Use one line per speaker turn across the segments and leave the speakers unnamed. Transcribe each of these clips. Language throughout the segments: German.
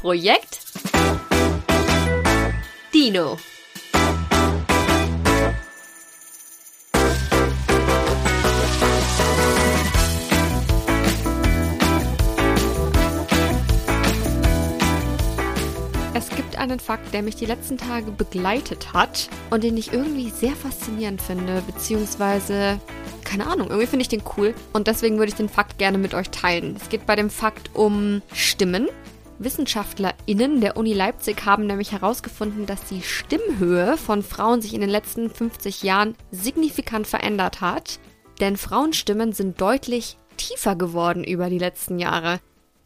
Projekt Dino. Es gibt einen Fakt, der mich die letzten Tage begleitet hat und den ich irgendwie sehr faszinierend finde, beziehungsweise keine Ahnung, irgendwie finde ich den cool und deswegen würde ich den Fakt gerne mit euch teilen. Es geht bei dem Fakt um Stimmen. WissenschaftlerInnen der Uni Leipzig haben nämlich herausgefunden, dass die Stimmhöhe von Frauen sich in den letzten 50 Jahren signifikant verändert hat. Denn Frauenstimmen sind deutlich tiefer geworden über die letzten Jahre.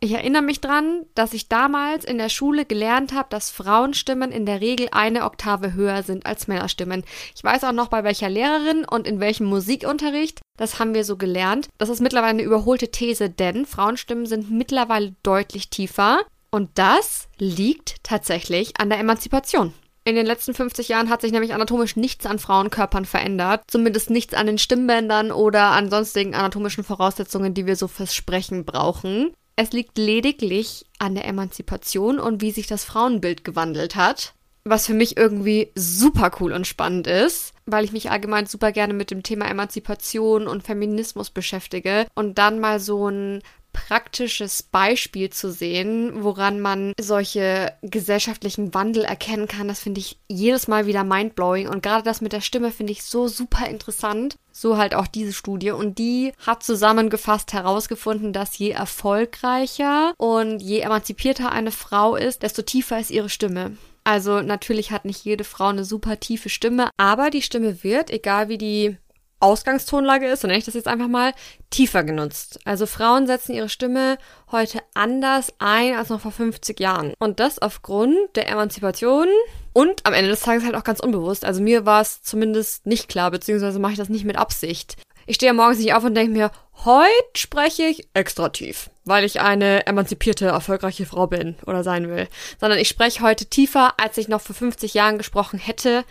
Ich erinnere mich dran, dass ich damals in der Schule gelernt habe, dass Frauenstimmen in der Regel eine Oktave höher sind als Männerstimmen. Ich weiß auch noch bei welcher Lehrerin und in welchem Musikunterricht. Das haben wir so gelernt. Das ist mittlerweile eine überholte These, denn Frauenstimmen sind mittlerweile deutlich tiefer. Und das liegt tatsächlich an der Emanzipation. In den letzten 50 Jahren hat sich nämlich anatomisch nichts an Frauenkörpern verändert. Zumindest nichts an den Stimmbändern oder an sonstigen anatomischen Voraussetzungen, die wir so fürs Sprechen brauchen. Es liegt lediglich an der Emanzipation und wie sich das Frauenbild gewandelt hat. Was für mich irgendwie super cool und spannend ist, weil ich mich allgemein super gerne mit dem Thema Emanzipation und Feminismus beschäftige und dann mal so ein praktisches Beispiel zu sehen, woran man solche gesellschaftlichen Wandel erkennen kann. Das finde ich jedes Mal wieder mindblowing. Und gerade das mit der Stimme finde ich so super interessant. So halt auch diese Studie. Und die hat zusammengefasst herausgefunden, dass je erfolgreicher und je emanzipierter eine Frau ist, desto tiefer ist ihre Stimme. Also natürlich hat nicht jede Frau eine super tiefe Stimme, aber die Stimme wird, egal wie die Ausgangstonlage ist, so nenne ich das jetzt einfach mal, tiefer genutzt. Also Frauen setzen ihre Stimme heute anders ein als noch vor 50 Jahren. Und das aufgrund der Emanzipation und am Ende des Tages halt auch ganz unbewusst. Also mir war es zumindest nicht klar, beziehungsweise mache ich das nicht mit Absicht. Ich stehe morgens nicht auf und denke mir, heute spreche ich extra tief, weil ich eine emanzipierte, erfolgreiche Frau bin oder sein will. Sondern ich spreche heute tiefer, als ich noch vor 50 Jahren gesprochen hätte,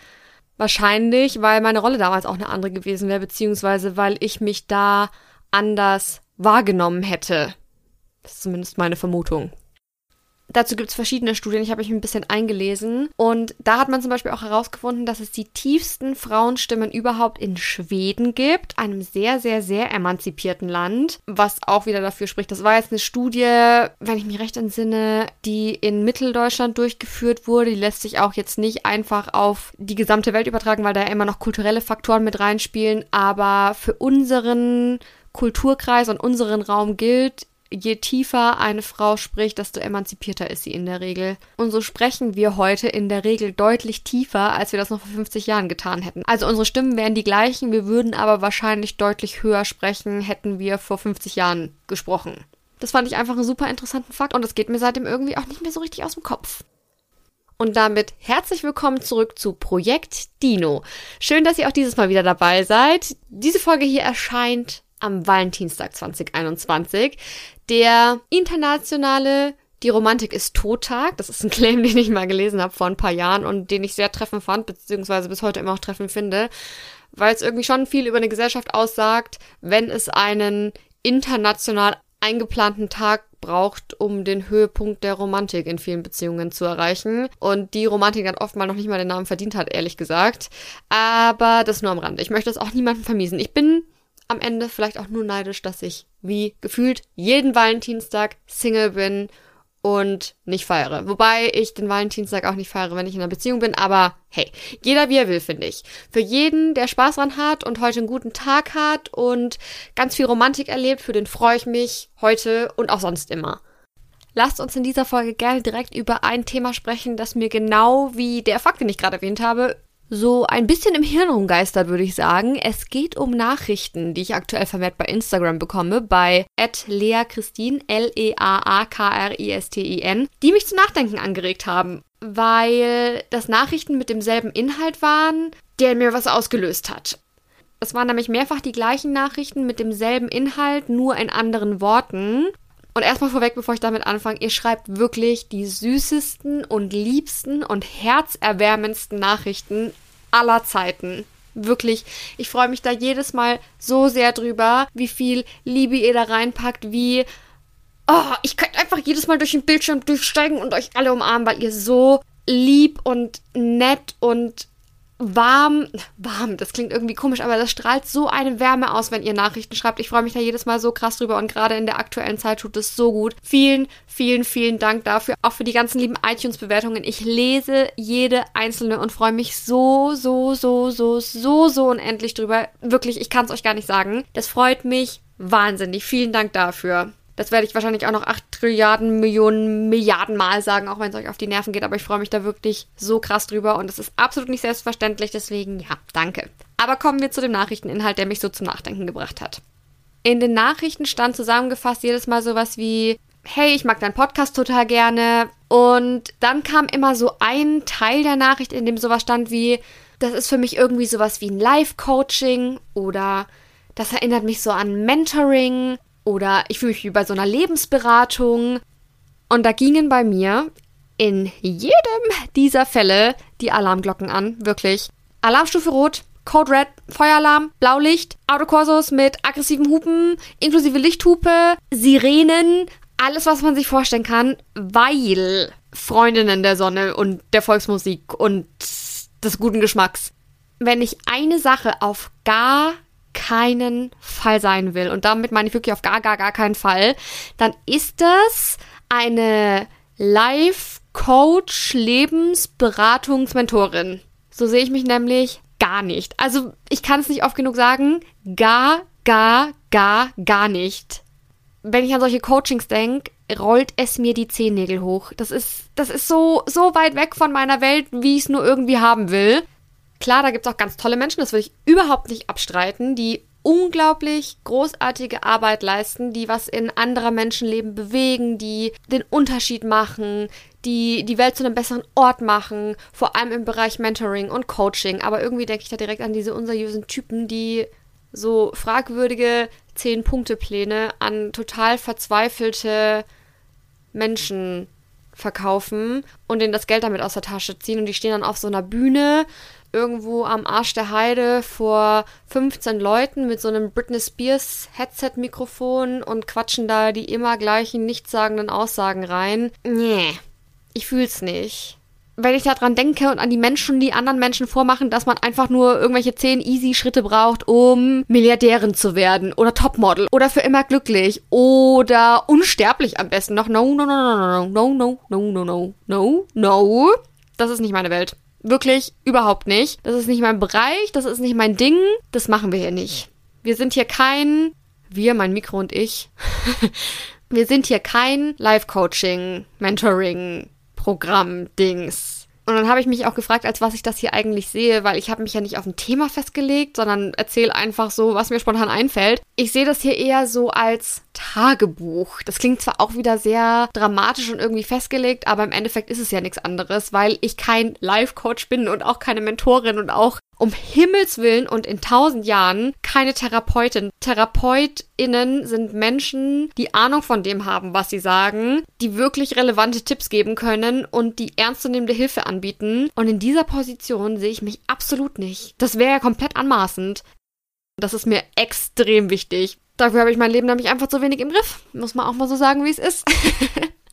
Wahrscheinlich, weil meine Rolle damals auch eine andere gewesen wäre, beziehungsweise weil ich mich da anders wahrgenommen hätte. Das ist zumindest meine Vermutung. Dazu gibt es verschiedene Studien, ich habe mich ein bisschen eingelesen. Und da hat man zum Beispiel auch herausgefunden, dass es die tiefsten Frauenstimmen überhaupt in Schweden gibt, einem sehr, sehr, sehr emanzipierten Land. Was auch wieder dafür spricht, das war jetzt eine Studie, wenn ich mich recht entsinne, die in Mitteldeutschland durchgeführt wurde. Die lässt sich auch jetzt nicht einfach auf die gesamte Welt übertragen, weil da ja immer noch kulturelle Faktoren mit reinspielen. Aber für unseren Kulturkreis und unseren Raum gilt, je tiefer eine Frau spricht, desto emanzipierter ist sie in der Regel. Und so sprechen wir heute in der Regel deutlich tiefer, als wir das noch vor 50 Jahren getan hätten. Also unsere Stimmen wären die gleichen, wir würden aber wahrscheinlich deutlich höher sprechen, hätten wir vor 50 Jahren gesprochen. Das fand ich einfach einen super interessanten Fakt und das geht mir seitdem irgendwie auch nicht mehr so richtig aus dem Kopf. Und damit herzlich willkommen zurück zu Projekt Dino. Schön, dass ihr auch dieses Mal wieder dabei seid. Diese Folge hier erscheint am Valentinstag 2021. Der internationale Die Romantik ist Tottag. Das ist ein Claim, den ich mal gelesen habe vor ein paar Jahren und den ich sehr treffend fand, beziehungsweise bis heute immer auch treffend finde, weil es irgendwie schon viel über eine Gesellschaft aussagt, wenn es einen international eingeplanten Tag braucht, um den Höhepunkt der Romantik in vielen Beziehungen zu erreichen. Und die Romantik dann oft mal noch nicht mal den Namen verdient hat, ehrlich gesagt. Aber das nur am Rande. Ich möchte es auch niemandem vermiesen. Ich bin am Ende vielleicht auch nur neidisch, dass ich wie gefühlt jeden Valentinstag Single bin und nicht feiere. Wobei ich den Valentinstag auch nicht feiere, wenn ich in einer Beziehung bin, aber hey, jeder wie er will, finde ich. Für jeden, der Spaß dran hat und heute einen guten Tag hat und ganz viel Romantik erlebt, für den freue ich mich heute und auch sonst immer. Lasst uns in dieser Folge gerne direkt über ein Thema sprechen, das mir genau wie der Fakt, den ich gerade erwähnt habe, so ein bisschen im Hirn rumgeistert, würde ich sagen. Es geht um Nachrichten, die ich aktuell vermehrt bei Instagram bekomme, bei @leakristin L E A A K R I S T I N, die mich zum Nachdenken angeregt haben, weil das Nachrichten mit demselben Inhalt waren, der mir was ausgelöst hat. Es waren nämlich mehrfach die gleichen Nachrichten mit demselben Inhalt, nur in anderen Worten. Und erstmal vorweg, bevor ich damit anfange, ihr schreibt wirklich die süßesten und liebsten und herzerwärmendsten Nachrichten aller Zeiten. Wirklich, ich freue mich da jedes Mal so sehr drüber, wie viel Liebe ihr da reinpackt, wie Oh, ich könnte einfach jedes Mal durch den Bildschirm durchsteigen und euch alle umarmen, weil ihr so lieb und nett und warm, warm, das klingt irgendwie komisch, aber das strahlt so eine Wärme aus, wenn ihr Nachrichten schreibt. Ich freue mich da jedes Mal so krass drüber und gerade in der aktuellen Zeit tut es so gut. Vielen, vielen, vielen Dank dafür. Auch für die ganzen lieben iTunes-Bewertungen. Ich lese jede einzelne und freue mich so, so, so, so, so, so unendlich drüber. Wirklich, ich kann es euch gar nicht sagen. Das freut mich wahnsinnig. Vielen Dank dafür. Das werde ich wahrscheinlich auch noch 8 Trilliarden, Millionen, Milliarden Mal sagen, auch wenn es euch auf die Nerven geht. Aber ich freue mich da wirklich so krass drüber und es ist absolut nicht selbstverständlich. Deswegen, ja, danke. Aber kommen wir zu dem Nachrichteninhalt, der mich so zum Nachdenken gebracht hat. In den Nachrichten stand zusammengefasst jedes Mal sowas wie, hey, ich mag deinen Podcast total gerne. Und dann kam immer so ein Teil der Nachricht, in dem sowas stand wie, das ist für mich irgendwie sowas wie ein Live-Coaching oder das erinnert mich so an Mentoring oder ich fühle mich wie bei so einer Lebensberatung. Und da gingen bei mir in jedem dieser Fälle die Alarmglocken an. Wirklich. Alarmstufe Rot, Code Red, Feueralarm, Blaulicht, Autokorsos mit aggressiven Hupen, inklusive Lichthupe, Sirenen, alles, was man sich vorstellen kann, weil Freundinnen der Sonne und der Volksmusik und des guten Geschmacks. Wenn ich eine Sache auf gar keinen Fall sein will, und damit meine ich wirklich auf gar, gar, gar keinen Fall, dann ist das eine Life-Coach, Lebensberatungsmentorin. So sehe ich mich nämlich gar nicht. Also ich kann es nicht oft genug sagen, gar, gar, gar, gar nicht. Wenn ich an solche Coachings denke, rollt es mir die Zehennägel hoch. Das ist, das ist so, so weit weg von meiner Welt, wie ich es nur irgendwie haben will. Klar, da gibt es auch ganz tolle Menschen, das will ich überhaupt nicht abstreiten, die unglaublich großartige Arbeit leisten, die was in anderer Menschenleben bewegen, die den Unterschied machen, die die Welt zu einem besseren Ort machen, vor allem im Bereich Mentoring und Coaching. Aber irgendwie denke ich da direkt an diese unseriösen Typen, die so fragwürdige Zehn-Punkte-Pläne an total verzweifelte Menschen verkaufen und denen das Geld damit aus der Tasche ziehen und die stehen dann auf so einer Bühne irgendwo am Arsch der Heide vor 15 Leuten mit so einem Britney Spears Headset-Mikrofon und quatschen da die immer gleichen nichtssagenden Aussagen rein. Nee, ich fühl's nicht. Wenn ich daran denke und an die Menschen, die anderen Menschen vormachen, dass man einfach nur irgendwelche 10 easy Schritte braucht, um Milliardärin zu werden oder Topmodel oder für immer glücklich oder unsterblich am besten noch. No, no, no, no, no, no, no, no, no, no, no, no. Das ist nicht meine Welt. Wirklich überhaupt nicht. Das ist nicht mein Bereich, das ist nicht mein Ding. Das machen wir hier nicht. Wir sind hier kein, wir, mein Mikro und ich, wir sind hier kein Live-Coaching, Mentoring, Programm, Dings. Und dann habe ich mich auch gefragt, als was ich das hier eigentlich sehe, weil ich habe mich ja nicht auf ein Thema festgelegt, sondern erzähle einfach so, was mir spontan einfällt. Ich sehe das hier eher so als Tagebuch. Das klingt zwar auch wieder sehr dramatisch und irgendwie festgelegt, aber im Endeffekt ist es ja nichts anderes, weil ich kein Life-Coach bin und auch keine Mentorin und auch um Himmels Willen und in tausend Jahren keine Therapeutin. TherapeutInnen sind Menschen, die Ahnung von dem haben, was sie sagen, die wirklich relevante Tipps geben können und die ernstzunehmende Hilfe anbieten. Und in dieser Position sehe ich mich absolut nicht. Das wäre ja komplett anmaßend. Das ist mir extrem wichtig. Dafür habe ich mein Leben nämlich einfach zu wenig im Griff. Muss man auch mal so sagen, wie es ist.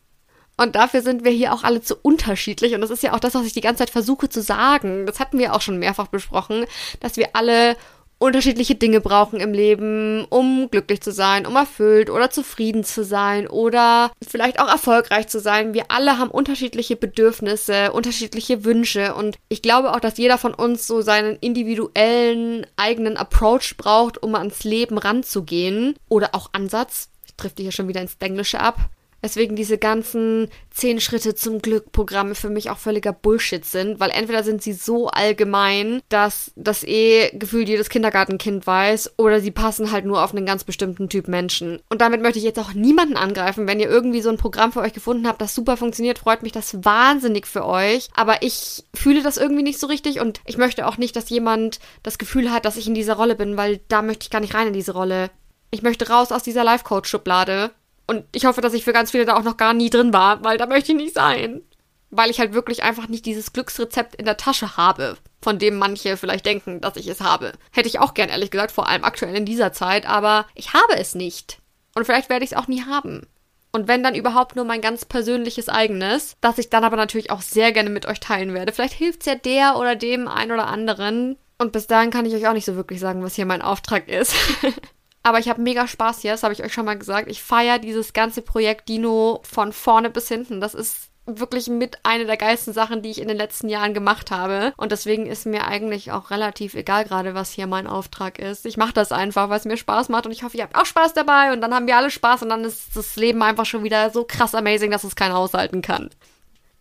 Und dafür sind wir hier auch alle zu unterschiedlich. Und das ist ja auch das, was ich die ganze Zeit versuche zu sagen. Das hatten wir auch schon mehrfach besprochen, dass wir alle unterschiedliche Dinge brauchen im Leben, um glücklich zu sein, um erfüllt oder zufrieden zu sein oder vielleicht auch erfolgreich zu sein. Wir alle haben unterschiedliche Bedürfnisse, unterschiedliche Wünsche und ich glaube auch, dass jeder von uns so seinen individuellen eigenen Approach braucht, um ans Leben ranzugehen oder auch Ansatz. Ich trifft hier schon wieder ins Englische ab. Weswegen diese ganzen zehn Schritte zum Glück Programme für mich auch völliger Bullshit sind, weil entweder sind sie so allgemein, dass das eh gefühlt jedes Kindergartenkind weiß, oder sie passen halt nur auf einen ganz bestimmten Typ Menschen. Und damit möchte ich jetzt auch niemanden angreifen. Wenn ihr irgendwie so ein Programm für euch gefunden habt, das super funktioniert, freut mich das wahnsinnig für euch. Aber ich fühle das irgendwie nicht so richtig und ich möchte auch nicht, dass jemand das Gefühl hat, dass ich in dieser Rolle bin, weil da möchte ich gar nicht rein in diese Rolle. Ich möchte raus aus dieser Life-Coach-Schublade und ich hoffe, dass ich für ganz viele da auch noch gar nie drin war, weil da möchte ich nicht sein. Weil ich halt wirklich einfach nicht dieses Glücksrezept in der Tasche habe, von dem manche vielleicht denken, dass ich es habe. Hätte ich auch gern, ehrlich gesagt, vor allem aktuell in dieser Zeit, aber ich habe es nicht. Und vielleicht werde ich es auch nie haben. Und wenn dann überhaupt nur mein ganz persönliches eigenes, das ich dann aber natürlich auch sehr gerne mit euch teilen werde. Vielleicht hilft es ja der oder dem ein oder anderen. Und bis dahin kann ich euch auch nicht so wirklich sagen, was hier mein Auftrag ist. aber ich habe mega Spaß hier, das habe ich euch schon mal gesagt. Ich feiere dieses ganze Projekt Dino von vorne bis hinten. Das ist wirklich mit eine der geilsten Sachen, die ich in den letzten Jahren gemacht habe. Und deswegen ist mir eigentlich auch relativ egal gerade, was hier mein Auftrag ist. Ich mache das einfach, weil es mir Spaß macht und ich hoffe, ihr habt auch Spaß dabei und dann haben wir alle Spaß und dann ist das Leben einfach schon wieder so krass amazing, dass es keiner aushalten kann.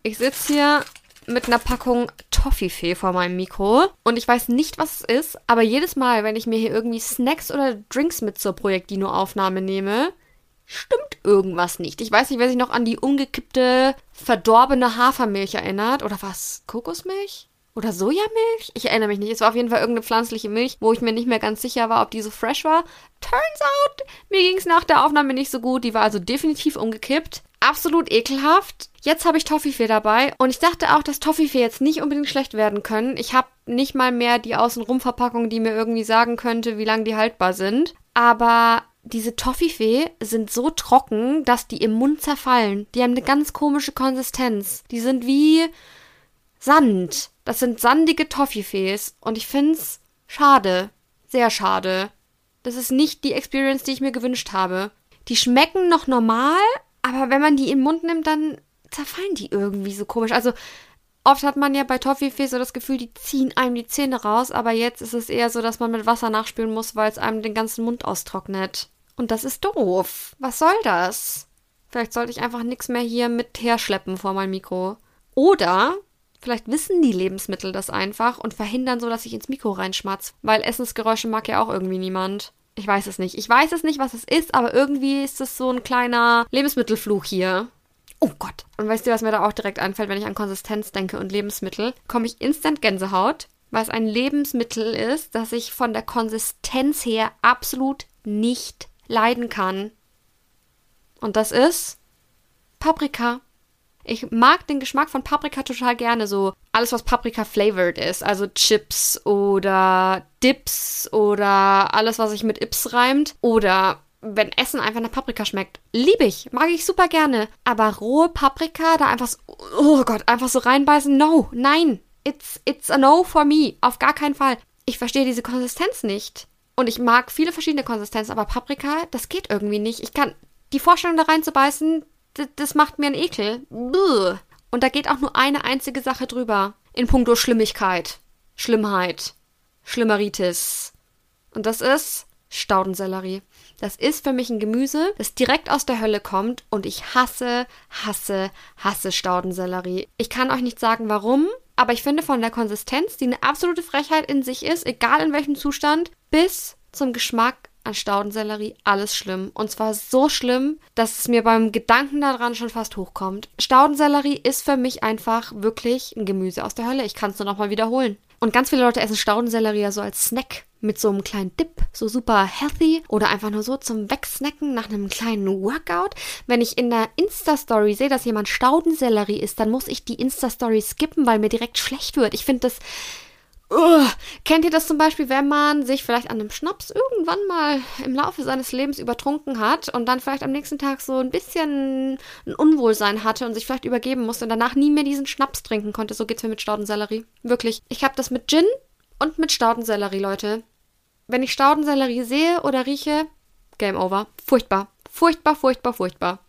Ich sitze hier mit einer Packung Toffifee vor meinem Mikro und ich weiß nicht, was es ist, aber jedes Mal, wenn ich mir hier irgendwie Snacks oder Drinks mit zur Projektdino-Aufnahme nehme, stimmt irgendwas nicht. Ich weiß nicht, wer sich noch an die umgekippte, verdorbene Hafermilch erinnert. Oder was? Kokosmilch? Oder Sojamilch? Ich erinnere mich nicht. Es war auf jeden Fall irgendeine pflanzliche Milch, wo ich mir nicht mehr ganz sicher war, ob die so fresh war. Turns out, mir ging es nach der Aufnahme nicht so gut. Die war also definitiv umgekippt. Absolut ekelhaft. Jetzt habe ich Toffifee dabei und ich dachte auch, dass Toffifee jetzt nicht unbedingt schlecht werden können. Ich habe nicht mal mehr die Außenrum-Verpackung, die mir irgendwie sagen könnte, wie lange die haltbar sind. Aber diese Toffifee sind so trocken, dass die im Mund zerfallen. Die haben eine ganz komische Konsistenz. Die sind wie Sand. Das sind sandige Toffifees. Und ich find's schade. Sehr schade. Das ist nicht die Experience, die ich mir gewünscht habe. Die schmecken noch normal, aber wenn man die im Mund nimmt, dann zerfallen die irgendwie so komisch. Also oft hat man ja bei Toffifee so das Gefühl, die ziehen einem die Zähne raus, aber jetzt ist es eher so, dass man mit Wasser nachspülen muss, weil es einem den ganzen Mund austrocknet. Und das ist doof. Was soll das? Vielleicht sollte ich einfach nichts mehr hier mit herschleppen vor mein Mikro. Oder vielleicht wissen die Lebensmittel das einfach und verhindern so, dass ich ins Mikro reinschmatz. Weil Essensgeräusche mag ja auch irgendwie niemand. Ich weiß es nicht. Ich weiß es nicht, was es ist, aber irgendwie ist es so ein kleiner Lebensmittelfluch hier. Oh Gott. Und weißt du, was mir da auch direkt einfällt, wenn ich an Konsistenz denke und Lebensmittel? Komme ich instant Gänsehaut, weil es ein Lebensmittel ist, das ich von der Konsistenz her absolut nicht leiden kann. Und das ist Paprika. Ich mag den Geschmack von Paprika total gerne. So alles, was Paprika flavored ist. Also Chips oder Dips oder alles, was sich mit Ips reimt. Oder wenn Essen einfach nach Paprika schmeckt. Liebe ich. Mag ich super gerne. Aber rohe Paprika, da einfach so, oh Gott, einfach so reinbeißen. No, nein. It's, it's a no for me. Auf gar keinen Fall. Ich verstehe diese Konsistenz nicht. Und ich mag viele verschiedene Konsistenzen, aber Paprika, das geht irgendwie nicht. Ich kann die Vorstellung da reinzubeißen, das, macht mir einen Ekel. Und da geht auch nur eine einzige Sache drüber. In puncto Schlimmigkeit. Schlimmheit. Schlimmeritis. Und das ist Staudensellerie. Das ist für mich ein Gemüse, das direkt aus der Hölle kommt und ich hasse, hasse, hasse Staudensellerie. Ich kann euch nicht sagen, warum, aber ich finde von der Konsistenz, die eine absolute Frechheit in sich ist, egal in welchem Zustand, bis zum Geschmack an Staudensellerie alles schlimm. Und zwar so schlimm, dass es mir beim Gedanken daran schon fast hochkommt. Staudensellerie ist für mich einfach wirklich ein Gemüse aus der Hölle. Ich kann es nur nochmal wiederholen. Und ganz viele Leute essen Staudensellerie ja so als Snack mit so einem kleinen Dip, so super healthy oder einfach nur so zum Wegsnacken nach einem kleinen Workout. Wenn ich in der Insta-Story sehe, dass jemand Staudensellerie isst, dann muss ich die Insta-Story skippen, weil mir direkt schlecht wird. Ich finde das Uh, kennt ihr das zum Beispiel, wenn man sich vielleicht an einem Schnaps irgendwann mal im Laufe seines Lebens übertrunken hat und dann vielleicht am nächsten Tag so ein bisschen ein Unwohlsein hatte und sich vielleicht übergeben musste und danach nie mehr diesen Schnaps trinken konnte? So geht's mir mit Staudensellerie. Wirklich. Ich habe das mit Gin und mit Staudensellerie, Leute. Wenn ich Staudensellerie sehe oder rieche, Game over. Furchtbar. Furchtbar, furchtbar, furchtbar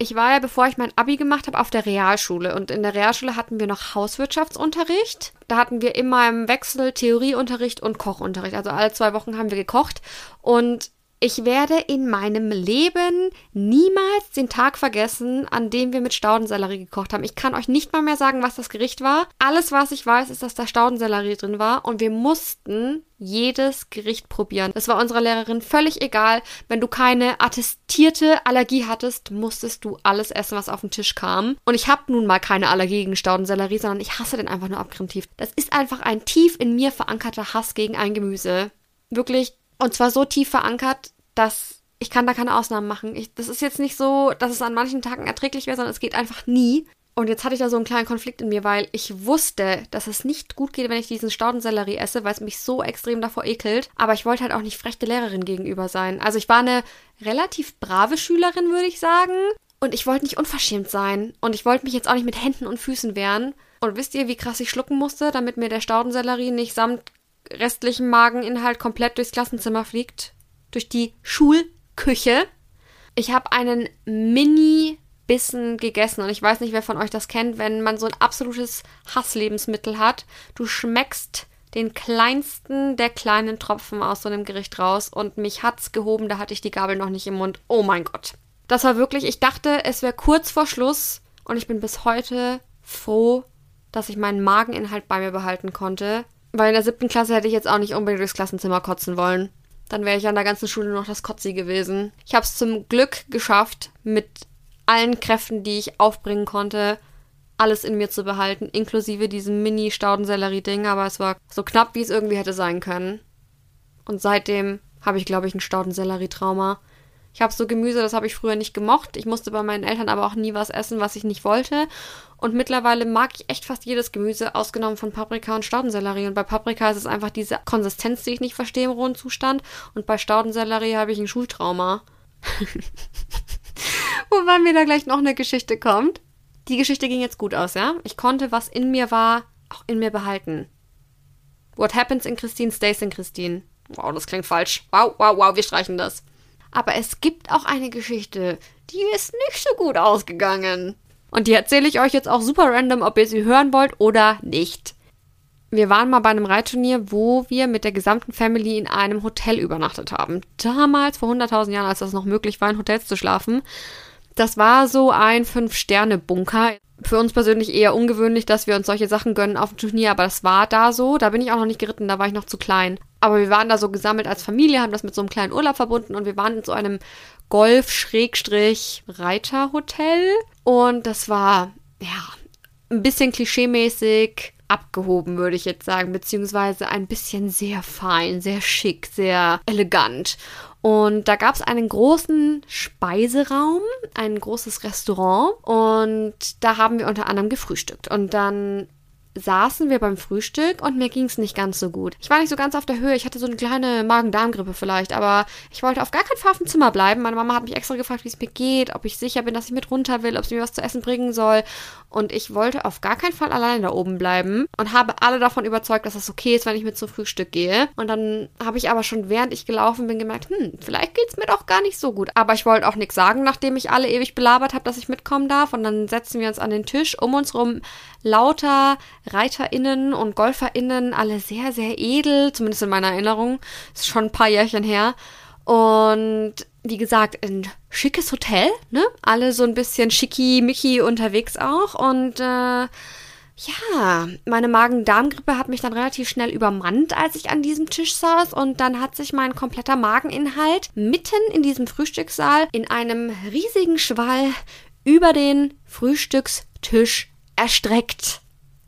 ich war ja, bevor ich mein Abi gemacht habe, auf der Realschule. Und in der Realschule hatten wir noch Hauswirtschaftsunterricht. Da hatten wir immer im Wechsel Theorieunterricht und Kochunterricht. Also alle zwei Wochen haben wir gekocht. Und ich werde in meinem Leben niemals den Tag vergessen, an dem wir mit Staudensellerie gekocht haben. Ich kann euch nicht mal mehr sagen, was das Gericht war. Alles, was ich weiß, ist, dass da Staudensellerie drin war und wir mussten jedes Gericht probieren. Das war unserer Lehrerin völlig egal. Wenn du keine attestierte Allergie hattest, musstest du alles essen, was auf den Tisch kam. Und ich habe nun mal keine Allergie gegen Staudensellerie, sondern ich hasse den einfach nur abgrundtief. Das ist einfach ein tief in mir verankerter Hass gegen ein Gemüse. Wirklich, und zwar so tief verankert, dass ich kann da keine Ausnahmen machen. Ich, das ist jetzt nicht so, dass es an manchen Tagen erträglich wäre, sondern es geht einfach nie. Und jetzt hatte ich da so einen kleinen Konflikt in mir, weil ich wusste, dass es nicht gut geht, wenn ich diesen Staudensellerie esse, weil es mich so extrem davor ekelt. Aber ich wollte halt auch nicht frechte Lehrerin gegenüber sein. Also ich war eine relativ brave Schülerin, würde ich sagen. Und ich wollte nicht unverschämt sein. Und ich wollte mich jetzt auch nicht mit Händen und Füßen wehren. Und wisst ihr, wie krass ich schlucken musste, damit mir der Staudensellerie nicht samt restlichem Mageninhalt komplett durchs Klassenzimmer fliegt? Durch die Schulküche. Ich habe einen Mini-Bissen gegessen und ich weiß nicht, wer von euch das kennt, wenn man so ein absolutes Hasslebensmittel hat. Du schmeckst den kleinsten der kleinen Tropfen aus so einem Gericht raus und mich hat's gehoben, da hatte ich die Gabel noch nicht im Mund. Oh mein Gott. Das war wirklich, ich dachte, es wäre kurz vor Schluss und ich bin bis heute froh, dass ich meinen Mageninhalt bei mir behalten konnte. Weil in der siebten Klasse hätte ich jetzt auch nicht unbedingt durchs Klassenzimmer kotzen wollen. Dann wäre ich an der ganzen Schule noch das Kotzi gewesen. Ich habe es zum Glück geschafft, mit allen Kräften, die ich aufbringen konnte, alles in mir zu behalten, inklusive diesem Mini-Staudensellerie-Ding, aber es war so knapp, wie es irgendwie hätte sein können. Und seitdem habe ich, glaube ich, ein Staudensellerie-Trauma. Ich habe so Gemüse, das habe ich früher nicht gemocht. Ich musste bei meinen Eltern aber auch nie was essen, was ich nicht wollte. Und mittlerweile mag ich echt fast jedes Gemüse, ausgenommen von Paprika und Staudensellerie. Und bei Paprika ist es einfach diese Konsistenz, die ich nicht verstehe im rohen Zustand. Und bei Staudensellerie habe ich ein Schultrauma. Wobei mir da gleich noch eine Geschichte kommt. Die Geschichte ging jetzt gut aus, ja? Ich konnte, was in mir war, auch in mir behalten. What happens in Christine stays in Christine. Wow, das klingt falsch. Wow, wow, wow, wir streichen das. Aber es gibt auch eine Geschichte, die ist nicht so gut ausgegangen. Und die erzähle ich euch jetzt auch super random, ob ihr sie hören wollt oder nicht. Wir waren mal bei einem Reitturnier, wo wir mit der gesamten Family in einem Hotel übernachtet haben. Damals, vor 100.000 Jahren, als das noch möglich war, in Hotels zu schlafen. Das war so ein Fünf-Sterne-Bunker. Für uns persönlich eher ungewöhnlich, dass wir uns solche Sachen gönnen auf dem Turnier, aber das war da so. Da bin ich auch noch nicht geritten, da war ich noch zu klein. Aber wir waren da so gesammelt als Familie, haben das mit so einem kleinen Urlaub verbunden und wir waren in so einem Golf-Reiterhotel. Und das war, ja, ein bisschen klischeemäßig abgehoben, würde ich jetzt sagen, beziehungsweise ein bisschen sehr fein, sehr schick, sehr elegant. Und da gab es einen großen Speiseraum, ein großes Restaurant und da haben wir unter anderem gefrühstückt. Und dann saßen wir beim Frühstück und mir ging es nicht ganz so gut. Ich war nicht so ganz auf der Höhe. Ich hatte so eine kleine Magen-Darm-Grippe vielleicht, aber ich wollte auf gar keinen Fall auf dem Zimmer bleiben. Meine Mama hat mich extra gefragt, wie es mir geht, ob ich sicher bin, dass ich mit runter will, ob sie mir was zu essen bringen soll. Und ich wollte auf gar keinen Fall alleine da oben bleiben und habe alle davon überzeugt, dass es das okay ist, wenn ich mit zum Frühstück gehe. Und dann habe ich aber schon während ich gelaufen bin gemerkt, hm, vielleicht geht es mir doch gar nicht so gut. Aber ich wollte auch nichts sagen, nachdem ich alle ewig belabert habe, dass ich mitkommen darf. Und dann setzen wir uns an den Tisch. Um uns rum lauter ReiterInnen und GolferInnen, alle sehr, sehr edel, zumindest in meiner Erinnerung. Ist schon ein paar Jährchen her. Und wie gesagt, ein schickes Hotel, ne? Alle so ein bisschen schicki-micki unterwegs auch. Und äh, ja, meine Magen-Darm-Grippe hat mich dann relativ schnell übermannt, als ich an diesem Tisch saß. Und dann hat sich mein kompletter Mageninhalt mitten in diesem Frühstückssaal in einem riesigen Schwall über den Frühstückstisch erstreckt.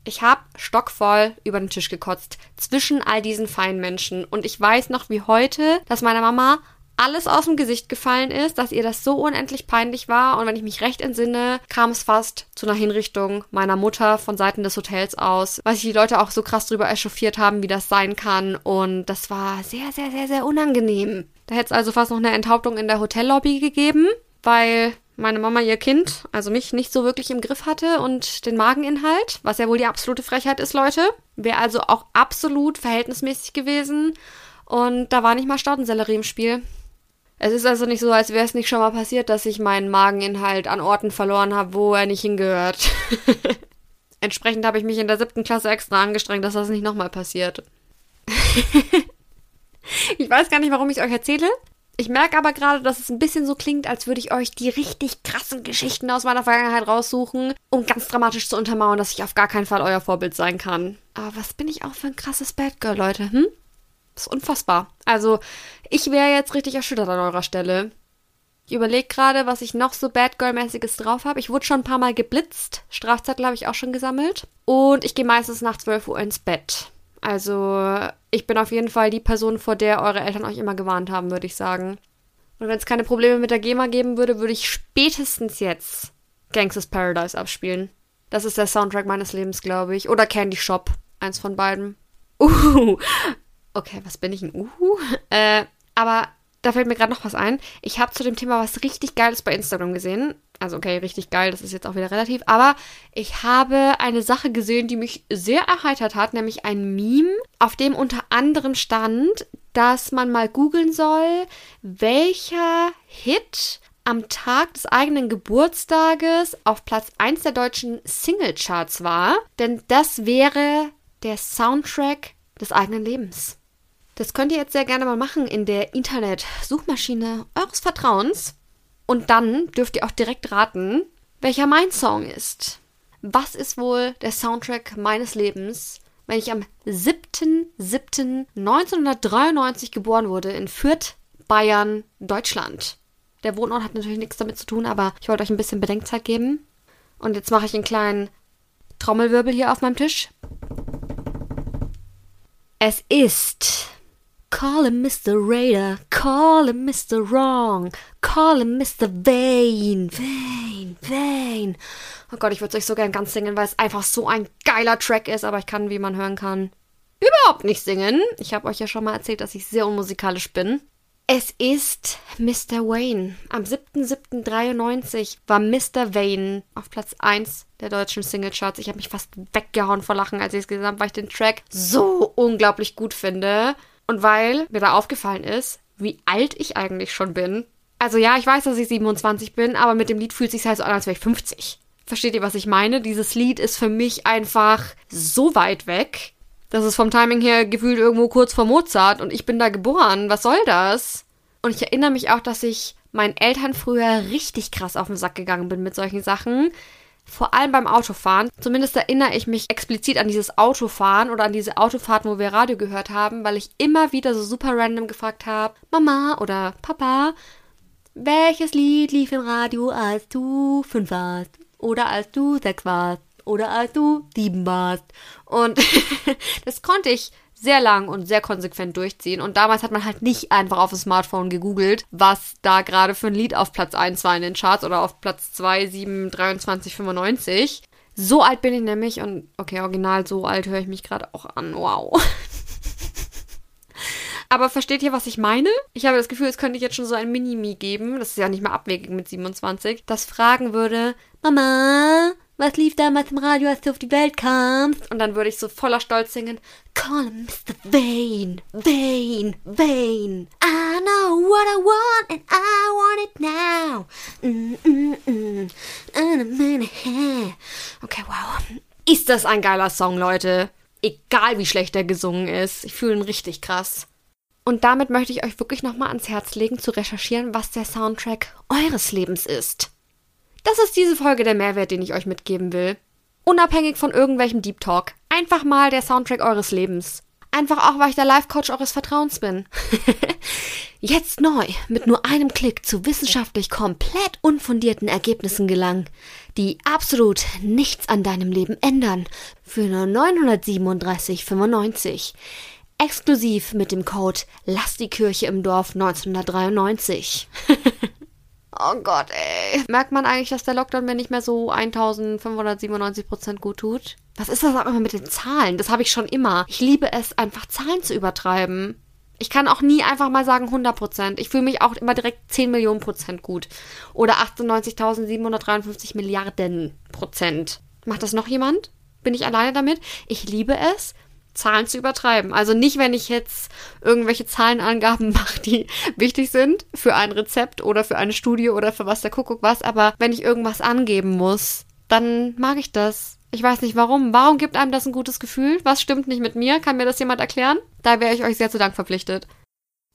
Ich habe stockvoll über den Tisch gekotzt zwischen all diesen feinen Menschen und ich weiß noch wie heute, dass meiner Mama alles aus dem Gesicht gefallen ist, dass ihr das so unendlich peinlich war und wenn ich mich recht entsinne, kam es fast zu einer Hinrichtung meiner Mutter von Seiten des Hotels aus, weil sich die Leute auch so krass drüber echauffiert haben, wie das sein kann und das war sehr, sehr, sehr, sehr unangenehm. Da hätte es also fast noch eine Enthauptung in der Hotellobby gegeben, weil meine Mama ihr Kind, also mich, nicht so wirklich im Griff hatte und den Mageninhalt, was ja wohl die absolute Frechheit ist, Leute. Wäre also auch absolut verhältnismäßig gewesen. Und da war nicht mal Staudensellerie im Spiel. Es ist also nicht so, als wäre es nicht schon mal passiert, dass ich meinen Mageninhalt an Orten verloren habe, wo er nicht hingehört. Entsprechend habe ich mich in der siebten Klasse extra angestrengt, dass das nicht nochmal passiert. ich weiß gar nicht, warum ich es euch erzähle. Ich merke aber gerade, dass es ein bisschen so klingt, als würde ich euch die richtig krassen Geschichten aus meiner Vergangenheit raussuchen, um ganz dramatisch zu untermauern, dass ich auf gar keinen Fall euer Vorbild sein kann. Aber was bin ich auch für ein krasses Bad Girl, Leute, hm? Ist unfassbar. Also, ich wäre jetzt richtig erschüttert an eurer Stelle. Ich überlege gerade, was ich noch so Bad Girl-mäßiges drauf habe. Ich wurde schon ein paar Mal geblitzt. Strafzettel habe ich auch schon gesammelt. Und ich gehe meistens nach 12 Uhr ins Bett. Also, ich bin auf jeden Fall die Person, vor der eure Eltern euch immer gewarnt haben, würde ich sagen. Und wenn es keine Probleme mit der GEMA geben würde, würde ich spätestens jetzt Gangsters Paradise abspielen. Das ist der Soundtrack meines Lebens, glaube ich. Oder Candy Shop. Eins von beiden. Uh. Okay, was bin ich ein Uhu? Äh, aber da fällt mir gerade noch was ein. Ich habe zu dem Thema was richtig Geiles bei Instagram gesehen. Also okay, richtig geil, das ist jetzt auch wieder relativ. Aber ich habe eine Sache gesehen, die mich sehr erheitert hat, nämlich ein Meme, auf dem unter anderem stand, dass man mal googeln soll, welcher Hit am Tag des eigenen Geburtstages auf Platz 1 der deutschen Singlecharts war. Denn das wäre der Soundtrack des eigenen Lebens. Das könnt ihr jetzt sehr gerne mal machen in der Internet-Suchmaschine eures Vertrauens. Und dann dürft ihr auch direkt raten, welcher mein Song ist. Was ist wohl der Soundtrack meines Lebens, wenn ich am 7.7.1993 geboren wurde in Fürth, Bayern, Deutschland? Der Wohnort hat natürlich nichts damit zu tun, aber ich wollte euch ein bisschen Bedenkzeit geben. Und jetzt mache ich einen kleinen Trommelwirbel hier auf meinem Tisch. Es ist Call him Mr. Raider, call him Mr. Wrong, call him Mr. Vain, Vain, Vain. Oh Gott, ich würde es euch so gern ganz singen, weil es einfach so ein geiler Track ist, aber ich kann, wie man hören kann, überhaupt nicht singen. Ich habe euch ja schon mal erzählt, dass ich sehr unmusikalisch bin. Es ist Mr. Wayne. Am 7.7.93 war Mr. Wayne auf Platz 1 der deutschen Singlecharts. Ich habe mich fast weggehauen vor Lachen, als ich es gesehen habe, weil ich den Track so unglaublich gut finde. Und weil mir da aufgefallen ist, wie alt ich eigentlich schon bin. Also ja, ich weiß, dass ich 27 bin, aber mit dem Lied fühlt sich halt so an, als wäre ich 50. Versteht ihr, was ich meine? Dieses Lied ist für mich einfach so weit weg. Das ist vom Timing her gefühlt irgendwo kurz vor Mozart und ich bin da geboren. Was soll das? Und ich erinnere mich auch, dass ich meinen Eltern früher richtig krass auf den Sack gegangen bin mit solchen Sachen vor allem beim Autofahren. Zumindest erinnere ich mich explizit an dieses Autofahren oder an diese Autofahrten, wo wir Radio gehört haben, weil ich immer wieder so super random gefragt habe, Mama oder Papa, welches Lied lief im Radio, als du fünf warst? Oder als du sechs warst? Oder als du sieben warst? Und das konnte ich sehr lang und sehr konsequent durchziehen. Und damals hat man halt nicht einfach auf dem Smartphone gegoogelt, was da gerade für ein Lied auf Platz 1 war in den Charts oder auf Platz 2, 7, 23, 95. So alt bin ich nämlich und okay, original so alt höre ich mich gerade auch an. Wow. Aber versteht ihr, was ich meine? Ich habe das Gefühl, es könnte ich jetzt schon so ein Mini-Me geben, das ist ja nicht mehr abwegig mit 27, das fragen würde, Mama, was lief damals im Radio, als du auf die Welt kamst? Und dann würde ich so voller Stolz singen, Call him Mr. Vane, Vane, Vane. I know what I want and I want it now. Mm, mm, mm. Okay, wow. Ist das ein geiler Song, Leute? Egal wie schlecht er gesungen ist. Ich fühle ihn richtig krass. Und damit möchte ich euch wirklich nochmal ans Herz legen, zu recherchieren, was der Soundtrack eures Lebens ist. Das ist diese Folge der Mehrwert, den ich euch mitgeben will. Unabhängig von irgendwelchem Deep Talk. Einfach mal der Soundtrack eures Lebens. Einfach auch, weil ich der Life-Coach eures Vertrauens bin. Jetzt neu, mit nur einem Klick zu wissenschaftlich komplett unfundierten Ergebnissen gelangen, die absolut nichts an deinem Leben ändern, für nur 937,95. Exklusiv mit dem Code Lass die Kirche im Dorf 1993. Oh Gott, ey. Merkt man eigentlich, dass der Lockdown mir nicht mehr so 1597 Prozent gut tut? Was ist das auch immer mit den Zahlen? Das habe ich schon immer. Ich liebe es, einfach Zahlen zu übertreiben. Ich kann auch nie einfach mal sagen 100 Prozent. Ich fühle mich auch immer direkt 10 Millionen Prozent gut. Oder 98.753 Milliarden Prozent. Macht das noch jemand? Bin ich alleine damit? Ich liebe es, Zahlen zu übertreiben. Also nicht, wenn ich jetzt irgendwelche Zahlenangaben mache, die wichtig sind für ein Rezept oder für eine Studie oder für was der Kuckuck was, aber wenn ich irgendwas angeben muss, dann mag ich das. Ich weiß nicht warum. Warum gibt einem das ein gutes Gefühl? Was stimmt nicht mit mir? Kann mir das jemand erklären? Da wäre ich euch sehr zu Dank verpflichtet.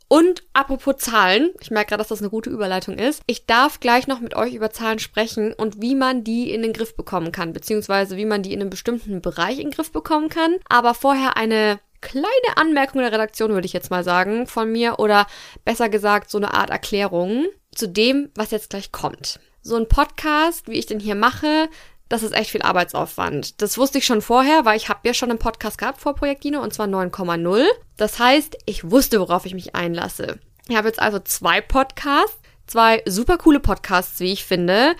Und apropos Zahlen, ich merke gerade, dass das eine gute Überleitung ist. Ich darf gleich noch mit euch über Zahlen sprechen und wie man die in den Griff bekommen kann, beziehungsweise wie man die in einem bestimmten Bereich in den Griff bekommen kann. Aber vorher eine kleine Anmerkung der Redaktion, würde ich jetzt mal sagen, von mir oder besser gesagt so eine Art Erklärung zu dem, was jetzt gleich kommt. So ein Podcast, wie ich den hier mache, das ist echt viel Arbeitsaufwand. Das wusste ich schon vorher, weil ich habe ja schon einen Podcast gehabt vor Projektino und zwar 9,0. Das heißt, ich wusste, worauf ich mich einlasse. Ich habe jetzt also zwei Podcasts, zwei super coole Podcasts, wie ich finde,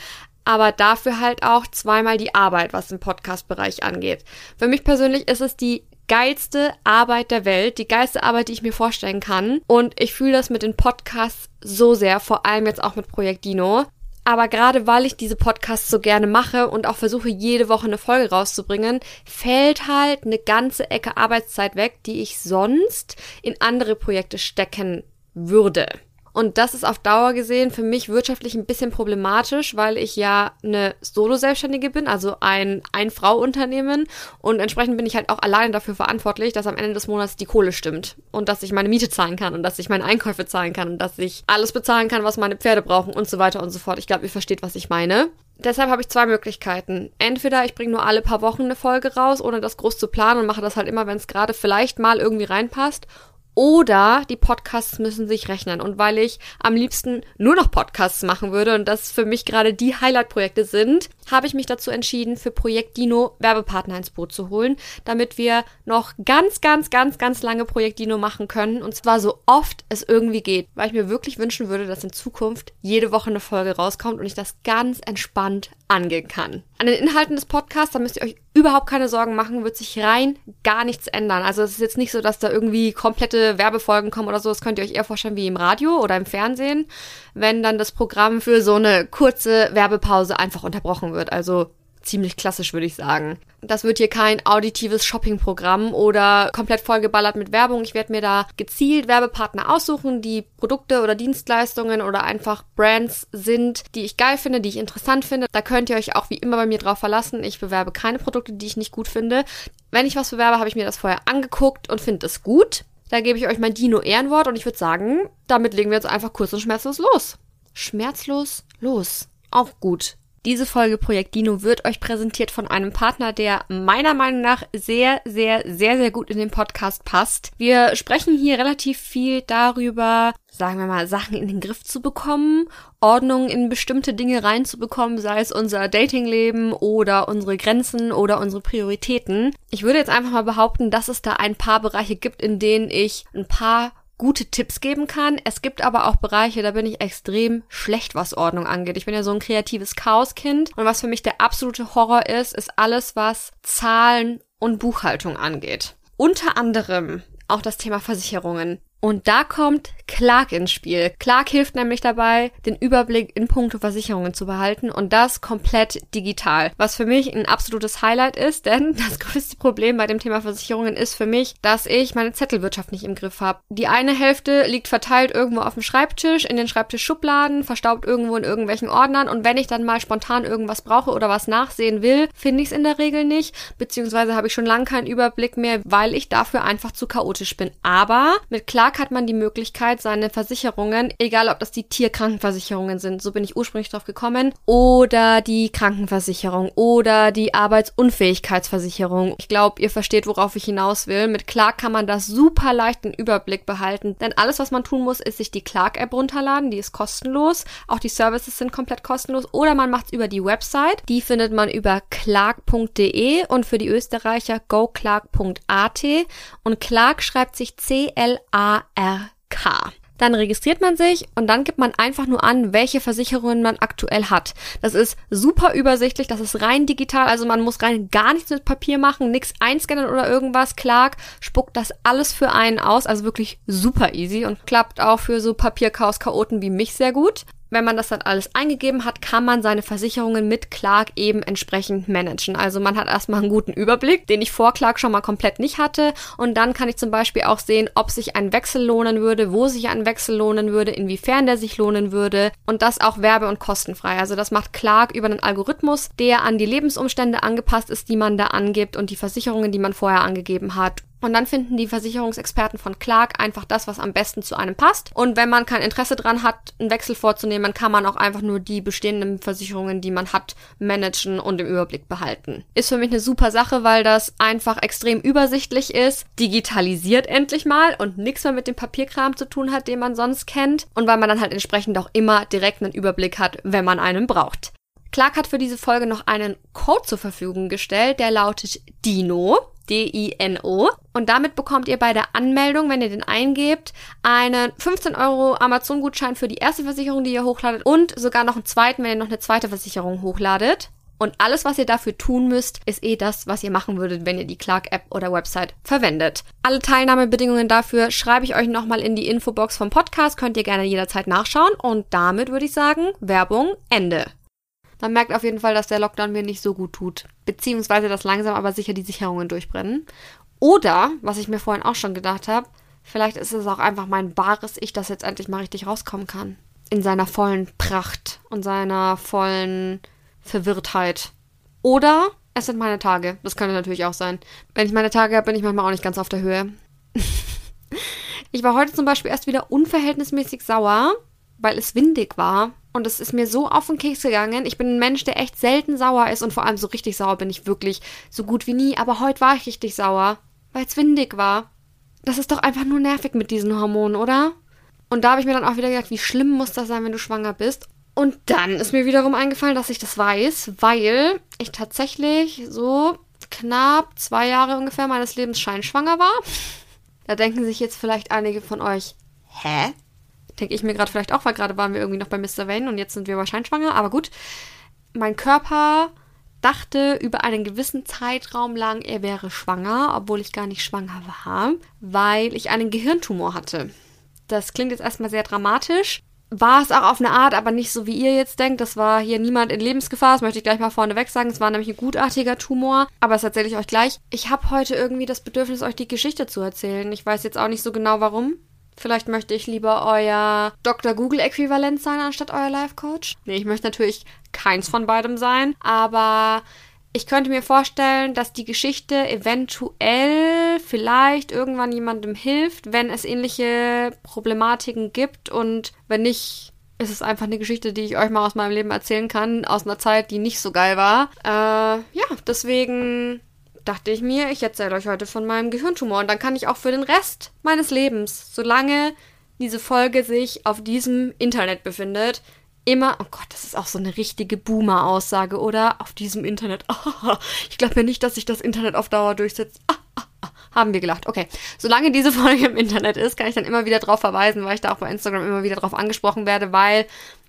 aber dafür halt auch zweimal die Arbeit, was den Podcast-Bereich angeht. Für mich persönlich ist es die geilste Arbeit der Welt, die geilste Arbeit, die ich mir vorstellen kann. Und ich fühle das mit den Podcasts so sehr, vor allem jetzt auch mit Projekt Dino. Aber gerade weil ich diese Podcasts so gerne mache und auch versuche, jede Woche eine Folge rauszubringen, fällt halt eine ganze Ecke Arbeitszeit weg, die ich sonst in andere Projekte stecken würde. Und das ist auf Dauer gesehen für mich wirtschaftlich ein bisschen problematisch, weil ich ja eine Solo-Selbstständige bin, also ein Ein-Frau-Unternehmen. Und entsprechend bin ich halt auch alleine dafür verantwortlich, dass am Ende des Monats die Kohle stimmt. Und dass ich meine Miete zahlen kann und dass ich meine Einkäufe zahlen kann und dass ich alles bezahlen kann, was meine Pferde brauchen und so weiter und so fort. Ich glaube, ihr versteht, was ich meine. Deshalb habe ich zwei Möglichkeiten. Entweder ich bringe nur alle paar Wochen eine Folge raus, ohne das groß zu planen und mache das halt immer, wenn es gerade vielleicht mal irgendwie reinpasst. Oder die Podcasts müssen sich rechnen. Und weil ich am liebsten nur noch Podcasts machen würde und das für mich gerade die Highlight-Projekte sind, habe ich mich dazu entschieden, für Projekt Dino Werbepartner ins Boot zu holen, damit wir noch ganz, ganz, ganz, ganz lange Projekt Dino machen können. Und zwar so oft es irgendwie geht. Weil ich mir wirklich wünschen würde, dass in Zukunft jede Woche eine Folge rauskommt und ich das ganz entspannt angehen kann. An den Inhalten des Podcasts, da müsst ihr euch überhaupt keine Sorgen machen, wird sich rein gar nichts ändern. Also es ist jetzt nicht so, dass da irgendwie komplette Werbefolgen kommen oder so. Das könnt ihr euch eher vorstellen wie im Radio oder im Fernsehen, wenn dann das Programm für so eine kurze Werbepause einfach unterbrochen wird. Also ziemlich klassisch, würde ich sagen. Das wird hier kein auditives Shoppingprogramm oder komplett vollgeballert mit Werbung. Ich werde mir da gezielt Werbepartner aussuchen, die Produkte oder Dienstleistungen oder einfach Brands sind, die ich geil finde, die ich interessant finde. Da könnt ihr euch auch wie immer bei mir drauf verlassen. Ich bewerbe keine Produkte, die ich nicht gut finde. Wenn ich was bewerbe, habe ich mir das vorher angeguckt und finde es gut. Da gebe ich euch mein Dino-Ehrenwort und ich würde sagen, damit legen wir jetzt einfach kurz und schmerzlos los. Schmerzlos los. Auch gut. Diese Folge Projekt Dino wird euch präsentiert von einem Partner, der meiner Meinung nach sehr, sehr, sehr, sehr gut in den Podcast passt. Wir sprechen hier relativ viel darüber, sagen wir mal, Sachen in den Griff zu bekommen, Ordnung in bestimmte Dinge reinzubekommen, sei es unser Datingleben oder unsere Grenzen oder unsere Prioritäten. Ich würde jetzt einfach mal behaupten, dass es da ein paar Bereiche gibt, in denen ich ein paar gute Tipps geben kann. Es gibt aber auch Bereiche, da bin ich extrem schlecht, was Ordnung angeht. Ich bin ja so ein kreatives Chaoskind und was für mich der absolute Horror ist, ist alles, was Zahlen und Buchhaltung angeht. Unter anderem auch das Thema Versicherungen. Und da kommt Clark ins Spiel. Clark hilft nämlich dabei, den Überblick in puncto Versicherungen zu behalten und das komplett digital. Was für mich ein absolutes Highlight ist, denn das größte Problem bei dem Thema Versicherungen ist für mich, dass ich meine Zettelwirtschaft nicht im Griff habe. Die eine Hälfte liegt verteilt irgendwo auf dem Schreibtisch, in den Schreibtischschubladen, verstaubt irgendwo in irgendwelchen Ordnern und wenn ich dann mal spontan irgendwas brauche oder was nachsehen will, finde ich es in der Regel nicht, beziehungsweise habe ich schon lange keinen Überblick mehr, weil ich dafür einfach zu chaotisch bin. Aber mit Clark Vertrag hat man die Möglichkeit, seine Versicherungen, egal ob das die Tierkrankenversicherungen sind, so bin ich ursprünglich drauf gekommen, oder die Krankenversicherung oder die Arbeitsunfähigkeitsversicherung. Ich glaube, ihr versteht, worauf ich hinaus will. Mit Clark kann man das super leicht im Überblick behalten, denn alles, was man tun muss, ist sich die Clark-App runterladen, die ist kostenlos. Auch die Services sind komplett kostenlos. Oder man macht es über die Website, die findet man über clark.de und für die Österreicher goclark.at und Clark schreibt sich C-L-A ARK. Dann registriert man sich und dann gibt man einfach nur an, welche Versicherungen man aktuell hat. Das ist super übersichtlich, das ist rein digital, also man muss rein gar nichts mit Papier machen, nichts einscannen oder irgendwas. Clark spuckt das alles für einen aus, also wirklich super easy und klappt auch für so Papierchaos-Chaoten wie mich sehr gut wenn man das dann alles eingegeben hat, kann man seine Versicherungen mit Clark eben entsprechend managen. Also man hat erstmal einen guten Überblick, den ich vor Clark schon mal komplett nicht hatte. Und dann kann ich zum Beispiel auch sehen, ob sich ein Wechsel lohnen würde, wo sich ein Wechsel lohnen würde, inwiefern der sich lohnen würde. Und das auch werbe- und kostenfrei. Also das macht Clark über einen Algorithmus, der an die Lebensumstände angepasst ist, die man da angibt und die Versicherungen, die man vorher angegeben hat. Und dann finden die Versicherungsexperten von Clark einfach das, was am besten zu einem passt. Und wenn man kein Interesse dran hat, einen Wechsel vorzunehmen, kann man auch einfach nur die bestehenden Versicherungen, die man hat, managen und im Überblick behalten. Ist für mich eine super Sache, weil das einfach extrem übersichtlich ist, digitalisiert endlich mal und nichts mehr mit dem Papierkram zu tun hat, den man sonst kennt. Und weil man dann halt entsprechend auch immer direkt einen Überblick hat, wenn man einen braucht. Clark hat für diese Folge noch einen Code zur Verfügung gestellt, der lautet DINO. D-I-N-O. Und damit bekommt ihr bei der Anmeldung, wenn ihr den eingebt, einen 15 Euro Amazon-Gutschein für die erste Versicherung, die ihr hochladet und sogar noch einen zweiten, wenn ihr noch eine zweite Versicherung hochladet. Und alles, was ihr dafür tun müsst, ist eh das, was ihr machen würdet, wenn ihr die Clark-App oder Website verwendet. Alle Teilnahmebedingungen dafür schreibe ich euch nochmal in die Infobox vom Podcast, könnt ihr gerne jederzeit nachschauen. Und damit würde ich sagen, Werbung Ende. Man merkt auf jeden Fall, dass der Lockdown mir nicht so gut tut. Beziehungsweise, dass langsam aber sicher die Sicherungen durchbrennen. Oder, was ich mir vorhin auch schon gedacht habe, vielleicht ist es auch einfach mein wahres Ich, das jetzt endlich mal richtig rauskommen kann. In seiner vollen Pracht und seiner vollen Verwirrtheit. Oder es sind meine Tage. Das könnte natürlich auch sein. Wenn ich meine Tage habe, bin ich manchmal auch nicht ganz auf der Höhe. ich war heute zum Beispiel erst wieder unverhältnismäßig sauer, weil es windig war. Und es ist mir so auf den Keks gegangen. Ich bin ein Mensch, der echt selten sauer ist. Und vor allem so richtig sauer bin ich wirklich so gut wie nie. Aber heute war ich richtig sauer, weil es windig war. Das ist doch einfach nur nervig mit diesen Hormonen, oder? Und da habe ich mir dann auch wieder gedacht, wie schlimm muss das sein, wenn du schwanger bist. Und dann ist mir wiederum eingefallen, dass ich das weiß, weil ich tatsächlich so knapp zwei Jahre ungefähr meines Lebens scheinschwanger war. Da denken sich jetzt vielleicht einige von euch, hä? Denke ich mir gerade vielleicht auch, weil gerade waren wir irgendwie noch bei Mr. Wayne und jetzt sind wir bei scheinschwanger. Aber gut, mein Körper dachte über einen gewissen Zeitraum lang, er wäre schwanger, obwohl ich gar nicht schwanger war, weil ich einen Gehirntumor hatte. Das klingt jetzt erstmal sehr dramatisch, war es auch auf eine Art, aber nicht so wie ihr jetzt denkt. Das war hier niemand in Lebensgefahr. Das möchte ich gleich mal vorneweg sagen. Es war nämlich ein gutartiger Tumor. Aber das erzähle ich euch gleich. Ich habe heute irgendwie das Bedürfnis, euch die Geschichte zu erzählen. Ich weiß jetzt auch nicht so genau warum. Vielleicht möchte ich lieber euer Dr. Google-Äquivalent sein, anstatt euer Life-Coach. Nee, ich möchte natürlich keins von beidem sein. Aber ich könnte mir vorstellen, dass die Geschichte eventuell vielleicht irgendwann jemandem hilft, wenn es ähnliche Problematiken gibt und wenn nicht, ist es einfach eine Geschichte, die ich euch mal aus meinem Leben erzählen kann, aus einer Zeit, die nicht so geil war. Äh, ja, deswegen dachte ich mir, ich erzähle euch heute von meinem Gehirntumor und dann kann ich auch für den Rest meines Lebens, solange diese Folge sich auf diesem Internet befindet, immer, oh Gott, das ist auch so eine richtige Boomer-Aussage, oder? Auf diesem Internet. Oh, ich glaube ja nicht, dass sich das Internet auf Dauer durchsetzt. Ah, ah, ah, haben wir gelacht. Okay. Solange diese Folge im Internet ist, kann ich dann immer wieder drauf verweisen, weil ich da auch bei Instagram immer wieder drauf angesprochen werde, weil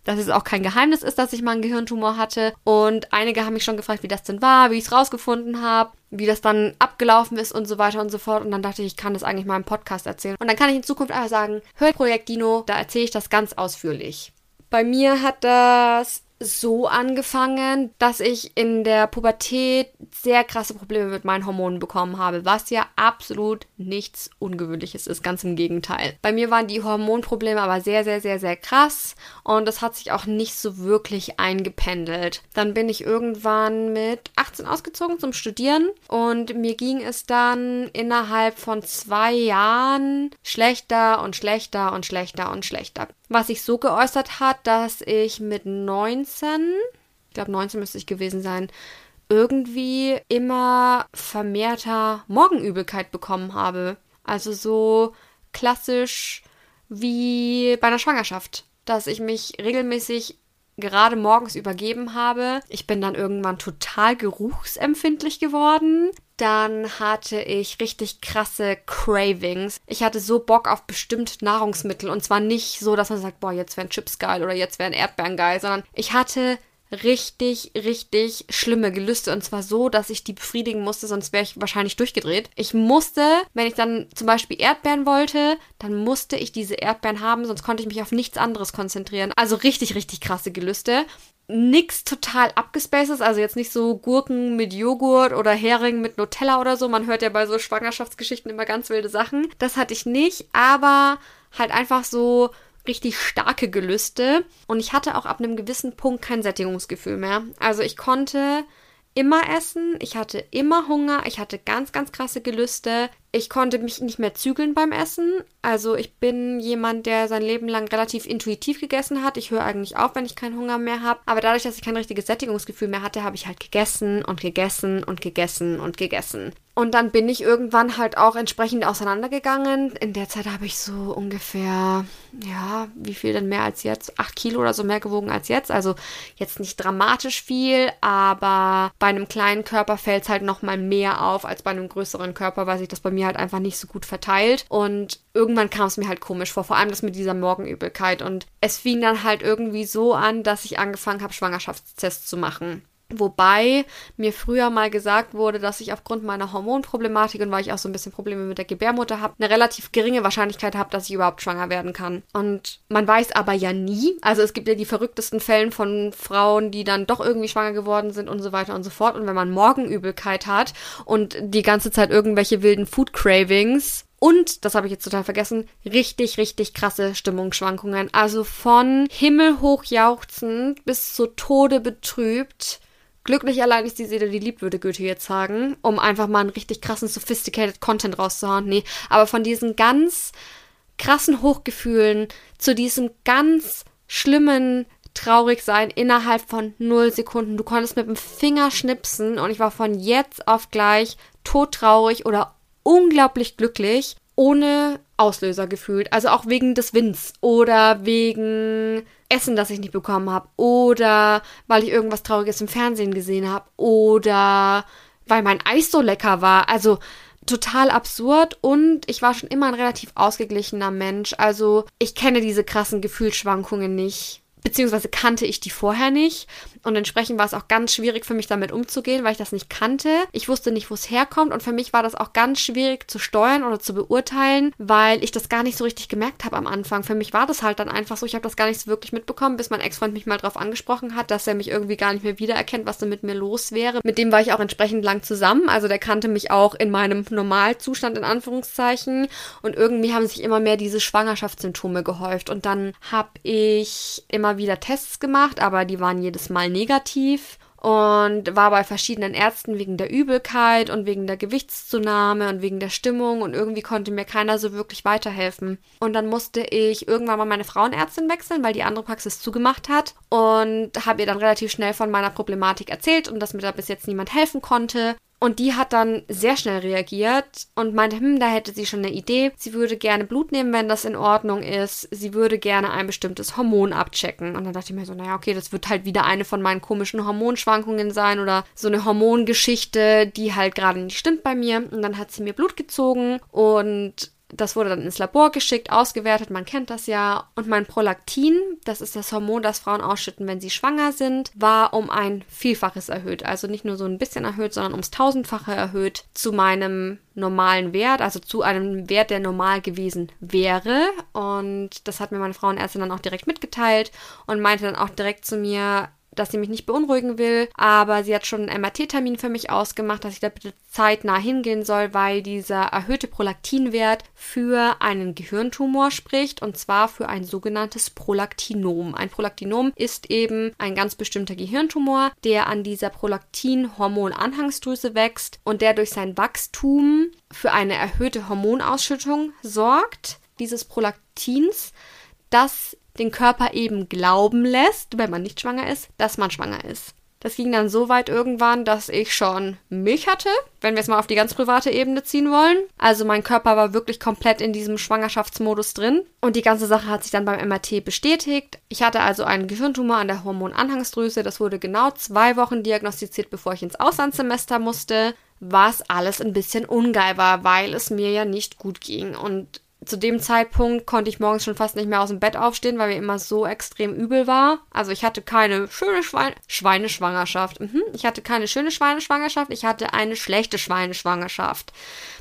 dass es auch kein Geheimnis ist, dass ich mal einen Gehirntumor hatte. Und einige haben mich schon gefragt, wie das denn war, wie ich es rausgefunden habe, wie das dann abgelaufen ist und so weiter und so fort. Und dann dachte ich, ich kann das eigentlich mal im Podcast erzählen. Und dann kann ich in Zukunft einfach sagen, hört Projekt Dino, da erzähle ich das ganz ausführlich. Bei mir hat das so angefangen, dass ich in der Pubertät sehr krasse Probleme mit meinen Hormonen bekommen habe, was ja absolut nichts Ungewöhnliches ist, ganz im Gegenteil. Bei mir waren die Hormonprobleme aber sehr, sehr, sehr, sehr krass und das hat sich auch nicht so wirklich eingependelt. Dann bin ich irgendwann mit 18 ausgezogen zum Studieren und mir ging es dann innerhalb von zwei Jahren schlechter und schlechter und schlechter und schlechter was sich so geäußert hat, dass ich mit 19, ich glaube 19 müsste ich gewesen sein, irgendwie immer vermehrter Morgenübelkeit bekommen habe. Also so klassisch wie bei einer Schwangerschaft, dass ich mich regelmäßig gerade morgens übergeben habe. Ich bin dann irgendwann total geruchsempfindlich geworden. Dann hatte ich richtig krasse Cravings. Ich hatte so Bock auf bestimmte Nahrungsmittel. Und zwar nicht so, dass man sagt, boah, jetzt wären Chips geil oder jetzt wären Erdbeeren geil, sondern ich hatte richtig, richtig schlimme Gelüste. Und zwar so, dass ich die befriedigen musste, sonst wäre ich wahrscheinlich durchgedreht. Ich musste, wenn ich dann zum Beispiel Erdbeeren wollte, dann musste ich diese Erdbeeren haben, sonst konnte ich mich auf nichts anderes konzentrieren. Also richtig, richtig krasse Gelüste nix total abgespacedes, also jetzt nicht so Gurken mit Joghurt oder Hering mit Nutella oder so. Man hört ja bei so Schwangerschaftsgeschichten immer ganz wilde Sachen. Das hatte ich nicht, aber halt einfach so richtig starke Gelüste. Und ich hatte auch ab einem gewissen Punkt kein Sättigungsgefühl mehr. Also ich konnte immer essen, ich hatte immer Hunger, ich hatte ganz, ganz krasse Gelüste. Ich konnte mich nicht mehr zügeln beim Essen. Also ich bin jemand, der sein Leben lang relativ intuitiv gegessen hat. Ich höre eigentlich auf, wenn ich keinen Hunger mehr habe. Aber dadurch, dass ich kein richtiges Sättigungsgefühl mehr hatte, habe ich halt gegessen und gegessen und gegessen und gegessen. Und dann bin ich irgendwann halt auch entsprechend auseinandergegangen. In der Zeit habe ich so ungefähr, ja, wie viel denn mehr als jetzt? Acht Kilo oder so mehr gewogen als jetzt. Also jetzt nicht dramatisch viel, aber bei einem kleinen Körper fällt es halt nochmal mehr auf als bei einem größeren Körper, weil sich das bei mir halt einfach nicht so gut verteilt. Und irgendwann kam es mir halt komisch vor, vor allem das mit dieser Morgenübelkeit. Und es fing dann halt irgendwie so an, dass ich angefangen habe, Schwangerschaftstests zu machen. Wobei mir früher mal gesagt wurde, dass ich aufgrund meiner Hormonproblematik und weil ich auch so ein bisschen Probleme mit der Gebärmutter habe, eine relativ geringe Wahrscheinlichkeit habe, dass ich überhaupt schwanger werden kann. Und man weiß aber ja nie. Also es gibt ja die verrücktesten Fälle von Frauen, die dann doch irgendwie schwanger geworden sind und so weiter und so fort. Und wenn man Morgenübelkeit hat und die ganze Zeit irgendwelche wilden Food Cravings, und, das habe ich jetzt total vergessen, richtig, richtig krasse Stimmungsschwankungen. Also von himmelhoch jauchzend bis zu Tode betrübt Glücklich allein ist die Seele, die liebt, würde Goethe jetzt sagen, um einfach mal einen richtig krassen, sophisticated Content rauszuhauen. Nee, aber von diesen ganz krassen Hochgefühlen zu diesem ganz schlimmen traurig sein innerhalb von null Sekunden. Du konntest mit dem Finger schnipsen und ich war von jetzt auf gleich todtraurig oder unglaublich glücklich, ohne Auslöser gefühlt. Also auch wegen des Winds oder wegen Essen, das ich nicht bekommen habe oder weil ich irgendwas Trauriges im Fernsehen gesehen habe oder weil mein Eis so lecker war. Also total absurd und ich war schon immer ein relativ ausgeglichener Mensch. Also ich kenne diese krassen Gefühlsschwankungen nicht beziehungsweise kannte ich die vorher nicht. Und entsprechend war es auch ganz schwierig für mich damit umzugehen, weil ich das nicht kannte. Ich wusste nicht, wo es herkommt. Und für mich war das auch ganz schwierig zu steuern oder zu beurteilen, weil ich das gar nicht so richtig gemerkt habe am Anfang. Für mich war das halt dann einfach so. Ich habe das gar nicht so wirklich mitbekommen, bis mein Ex-Freund mich mal drauf angesprochen hat, dass er mich irgendwie gar nicht mehr wiedererkennt, was denn mit mir los wäre. Mit dem war ich auch entsprechend lang zusammen. Also der kannte mich auch in meinem Normalzustand in Anführungszeichen. Und irgendwie haben sich immer mehr diese Schwangerschaftssymptome gehäuft. Und dann habe ich immer wieder Tests gemacht, aber die waren jedes Mal negativ und war bei verschiedenen Ärzten wegen der Übelkeit und wegen der Gewichtszunahme und wegen der Stimmung und irgendwie konnte mir keiner so wirklich weiterhelfen. Und dann musste ich irgendwann mal meine Frauenärztin wechseln, weil die andere Praxis zugemacht hat und habe ihr dann relativ schnell von meiner Problematik erzählt und dass mir da bis jetzt niemand helfen konnte. Und die hat dann sehr schnell reagiert und meinte, hm, da hätte sie schon eine Idee. Sie würde gerne Blut nehmen, wenn das in Ordnung ist. Sie würde gerne ein bestimmtes Hormon abchecken. Und dann dachte ich mir so, naja, okay, das wird halt wieder eine von meinen komischen Hormonschwankungen sein oder so eine Hormongeschichte, die halt gerade nicht stimmt bei mir. Und dann hat sie mir Blut gezogen und das wurde dann ins Labor geschickt, ausgewertet, man kennt das ja. Und mein Prolaktin, das ist das Hormon, das Frauen ausschütten, wenn sie schwanger sind, war um ein Vielfaches erhöht. Also nicht nur so ein bisschen erhöht, sondern ums Tausendfache erhöht zu meinem normalen Wert, also zu einem Wert, der normal gewesen wäre. Und das hat mir meine Frauenärztin dann auch direkt mitgeteilt und meinte dann auch direkt zu mir, dass sie mich nicht beunruhigen will, aber sie hat schon einen MRT-Termin für mich ausgemacht, dass ich da bitte zeitnah hingehen soll, weil dieser erhöhte Prolaktinwert für einen Gehirntumor spricht und zwar für ein sogenanntes Prolaktinom. Ein Prolaktinom ist eben ein ganz bestimmter Gehirntumor, der an dieser Prolaktin-Hormon-Anhangsdrüse wächst und der durch sein Wachstum für eine erhöhte Hormonausschüttung sorgt, dieses Prolaktins, das den Körper eben glauben lässt, wenn man nicht schwanger ist, dass man schwanger ist. Das ging dann so weit irgendwann, dass ich schon Milch hatte, wenn wir es mal auf die ganz private Ebene ziehen wollen. Also mein Körper war wirklich komplett in diesem Schwangerschaftsmodus drin. Und die ganze Sache hat sich dann beim MRT bestätigt. Ich hatte also einen Gehirntumor an der Hormonanhangsdrüse. Das wurde genau zwei Wochen diagnostiziert, bevor ich ins Auslandssemester musste. Was alles ein bisschen ungeil war, weil es mir ja nicht gut ging. Und zu dem Zeitpunkt konnte ich morgens schon fast nicht mehr aus dem Bett aufstehen, weil mir immer so extrem übel war. Also ich hatte keine schöne Schweine Schweineschwangerschaft. Mhm. Ich hatte keine schöne Schweineschwangerschaft, ich hatte eine schlechte Schweineschwangerschaft.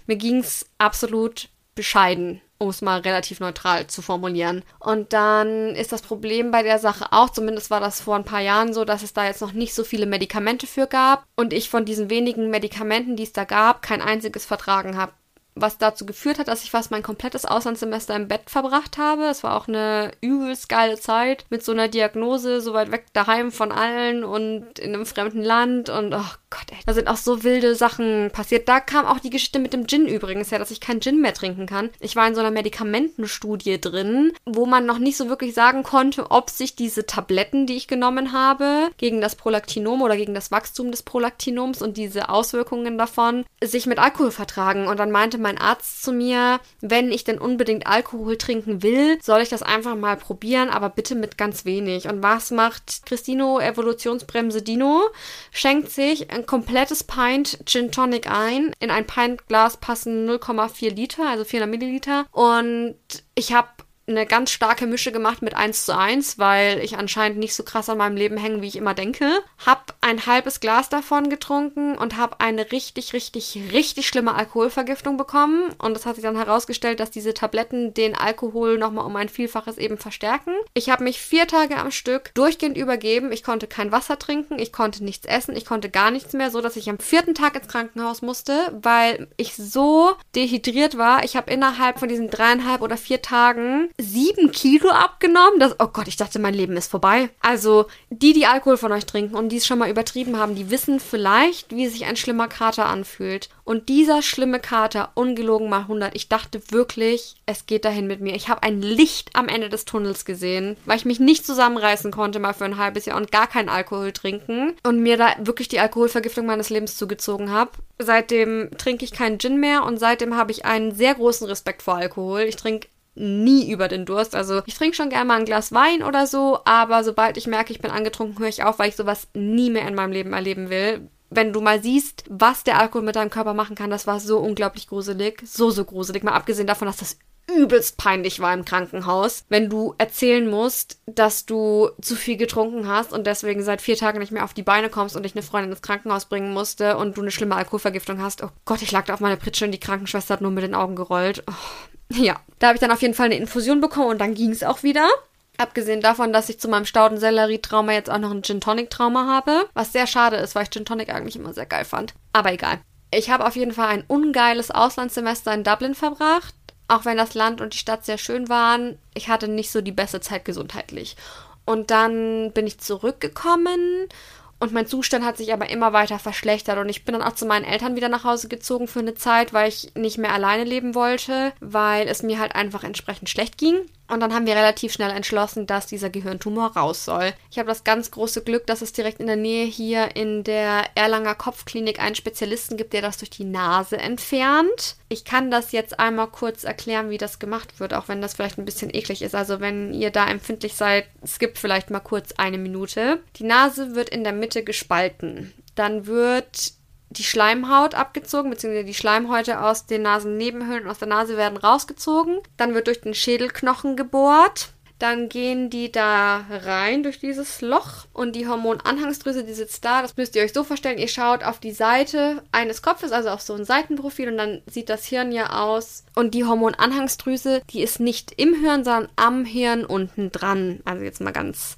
Mir ging es absolut bescheiden, um es mal relativ neutral zu formulieren. Und dann ist das Problem bei der Sache auch, zumindest war das vor ein paar Jahren so, dass es da jetzt noch nicht so viele Medikamente für gab und ich von diesen wenigen Medikamenten, die es da gab, kein einziges vertragen habe was dazu geführt hat, dass ich fast mein komplettes Auslandssemester im Bett verbracht habe. Es war auch eine übelst geile Zeit mit so einer Diagnose, so weit weg daheim von allen und in einem fremden Land und oh Gott, ey, da sind auch so wilde Sachen passiert. Da kam auch die Geschichte mit dem Gin übrigens her, dass ich keinen Gin mehr trinken kann. Ich war in so einer Medikamentenstudie drin, wo man noch nicht so wirklich sagen konnte, ob sich diese Tabletten, die ich genommen habe, gegen das Prolaktinom oder gegen das Wachstum des Prolaktinoms und diese Auswirkungen davon, sich mit Alkohol vertragen. Und dann meinte mein Arzt zu mir, wenn ich denn unbedingt Alkohol trinken will, soll ich das einfach mal probieren, aber bitte mit ganz wenig. Und was macht Christino Evolutionsbremse Dino? Schenkt sich ein komplettes Pint Gin Tonic ein. In ein Pintglas passen 0,4 Liter, also 400 Milliliter. Und ich habe eine ganz starke Mische gemacht mit 1 zu 1, weil ich anscheinend nicht so krass an meinem Leben hänge, wie ich immer denke. Hab ein halbes Glas davon getrunken und habe eine richtig, richtig, richtig schlimme Alkoholvergiftung bekommen. Und es hat sich dann herausgestellt, dass diese Tabletten den Alkohol nochmal um ein Vielfaches eben verstärken. Ich habe mich vier Tage am Stück durchgehend übergeben. Ich konnte kein Wasser trinken, ich konnte nichts essen, ich konnte gar nichts mehr, so dass ich am vierten Tag ins Krankenhaus musste, weil ich so dehydriert war. Ich habe innerhalb von diesen dreieinhalb oder vier Tagen sieben Kilo abgenommen. Das, oh Gott, ich dachte, mein Leben ist vorbei. Also, die, die Alkohol von euch trinken und die es schon mal übertrieben haben, die wissen vielleicht, wie sich ein schlimmer Kater anfühlt. Und dieser schlimme Kater, ungelogen mal 100, ich dachte wirklich, es geht dahin mit mir. Ich habe ein Licht am Ende des Tunnels gesehen, weil ich mich nicht zusammenreißen konnte mal für ein halbes Jahr und gar keinen Alkohol trinken und mir da wirklich die Alkoholvergiftung meines Lebens zugezogen habe. Seitdem trinke ich keinen Gin mehr und seitdem habe ich einen sehr großen Respekt vor Alkohol. Ich trinke nie über den Durst. Also ich trinke schon gerne mal ein Glas Wein oder so, aber sobald ich merke, ich bin angetrunken, höre ich auf, weil ich sowas nie mehr in meinem Leben erleben will. Wenn du mal siehst, was der Alkohol mit deinem Körper machen kann, das war so unglaublich gruselig. So, so gruselig. Mal abgesehen davon, dass das übelst peinlich war im Krankenhaus, wenn du erzählen musst, dass du zu viel getrunken hast und deswegen seit vier Tagen nicht mehr auf die Beine kommst und dich eine Freundin ins Krankenhaus bringen musste und du eine schlimme Alkoholvergiftung hast. Oh Gott, ich lag da auf meiner Pritsche und die Krankenschwester hat nur mit den Augen gerollt. Oh, ja, da habe ich dann auf jeden Fall eine Infusion bekommen und dann ging es auch wieder. Abgesehen davon, dass ich zu meinem Staudensellerie-Trauma jetzt auch noch ein Gin Tonic-Trauma habe. Was sehr schade ist, weil ich Gin Tonic eigentlich immer sehr geil fand. Aber egal. Ich habe auf jeden Fall ein ungeiles Auslandssemester in Dublin verbracht. Auch wenn das Land und die Stadt sehr schön waren, ich hatte nicht so die beste Zeit gesundheitlich. Und dann bin ich zurückgekommen und mein Zustand hat sich aber immer weiter verschlechtert und ich bin dann auch zu meinen Eltern wieder nach Hause gezogen für eine Zeit, weil ich nicht mehr alleine leben wollte, weil es mir halt einfach entsprechend schlecht ging. Und dann haben wir relativ schnell entschlossen, dass dieser Gehirntumor raus soll. Ich habe das ganz große Glück, dass es direkt in der Nähe hier in der Erlanger Kopfklinik einen Spezialisten gibt, der das durch die Nase entfernt. Ich kann das jetzt einmal kurz erklären, wie das gemacht wird, auch wenn das vielleicht ein bisschen eklig ist. Also wenn ihr da empfindlich seid, skippt vielleicht mal kurz eine Minute. Die Nase wird in der Mitte gespalten. Dann wird die Schleimhaut abgezogen, beziehungsweise die Schleimhäute aus den Nasennebenhöhlen aus der Nase werden rausgezogen. Dann wird durch den Schädelknochen gebohrt. Dann gehen die da rein durch dieses Loch und die Hormonanhangsdrüse, die sitzt da. Das müsst ihr euch so vorstellen. Ihr schaut auf die Seite eines Kopfes, also auf so ein Seitenprofil und dann sieht das Hirn ja aus. Und die Hormonanhangsdrüse, die ist nicht im Hirn, sondern am Hirn unten dran. Also jetzt mal ganz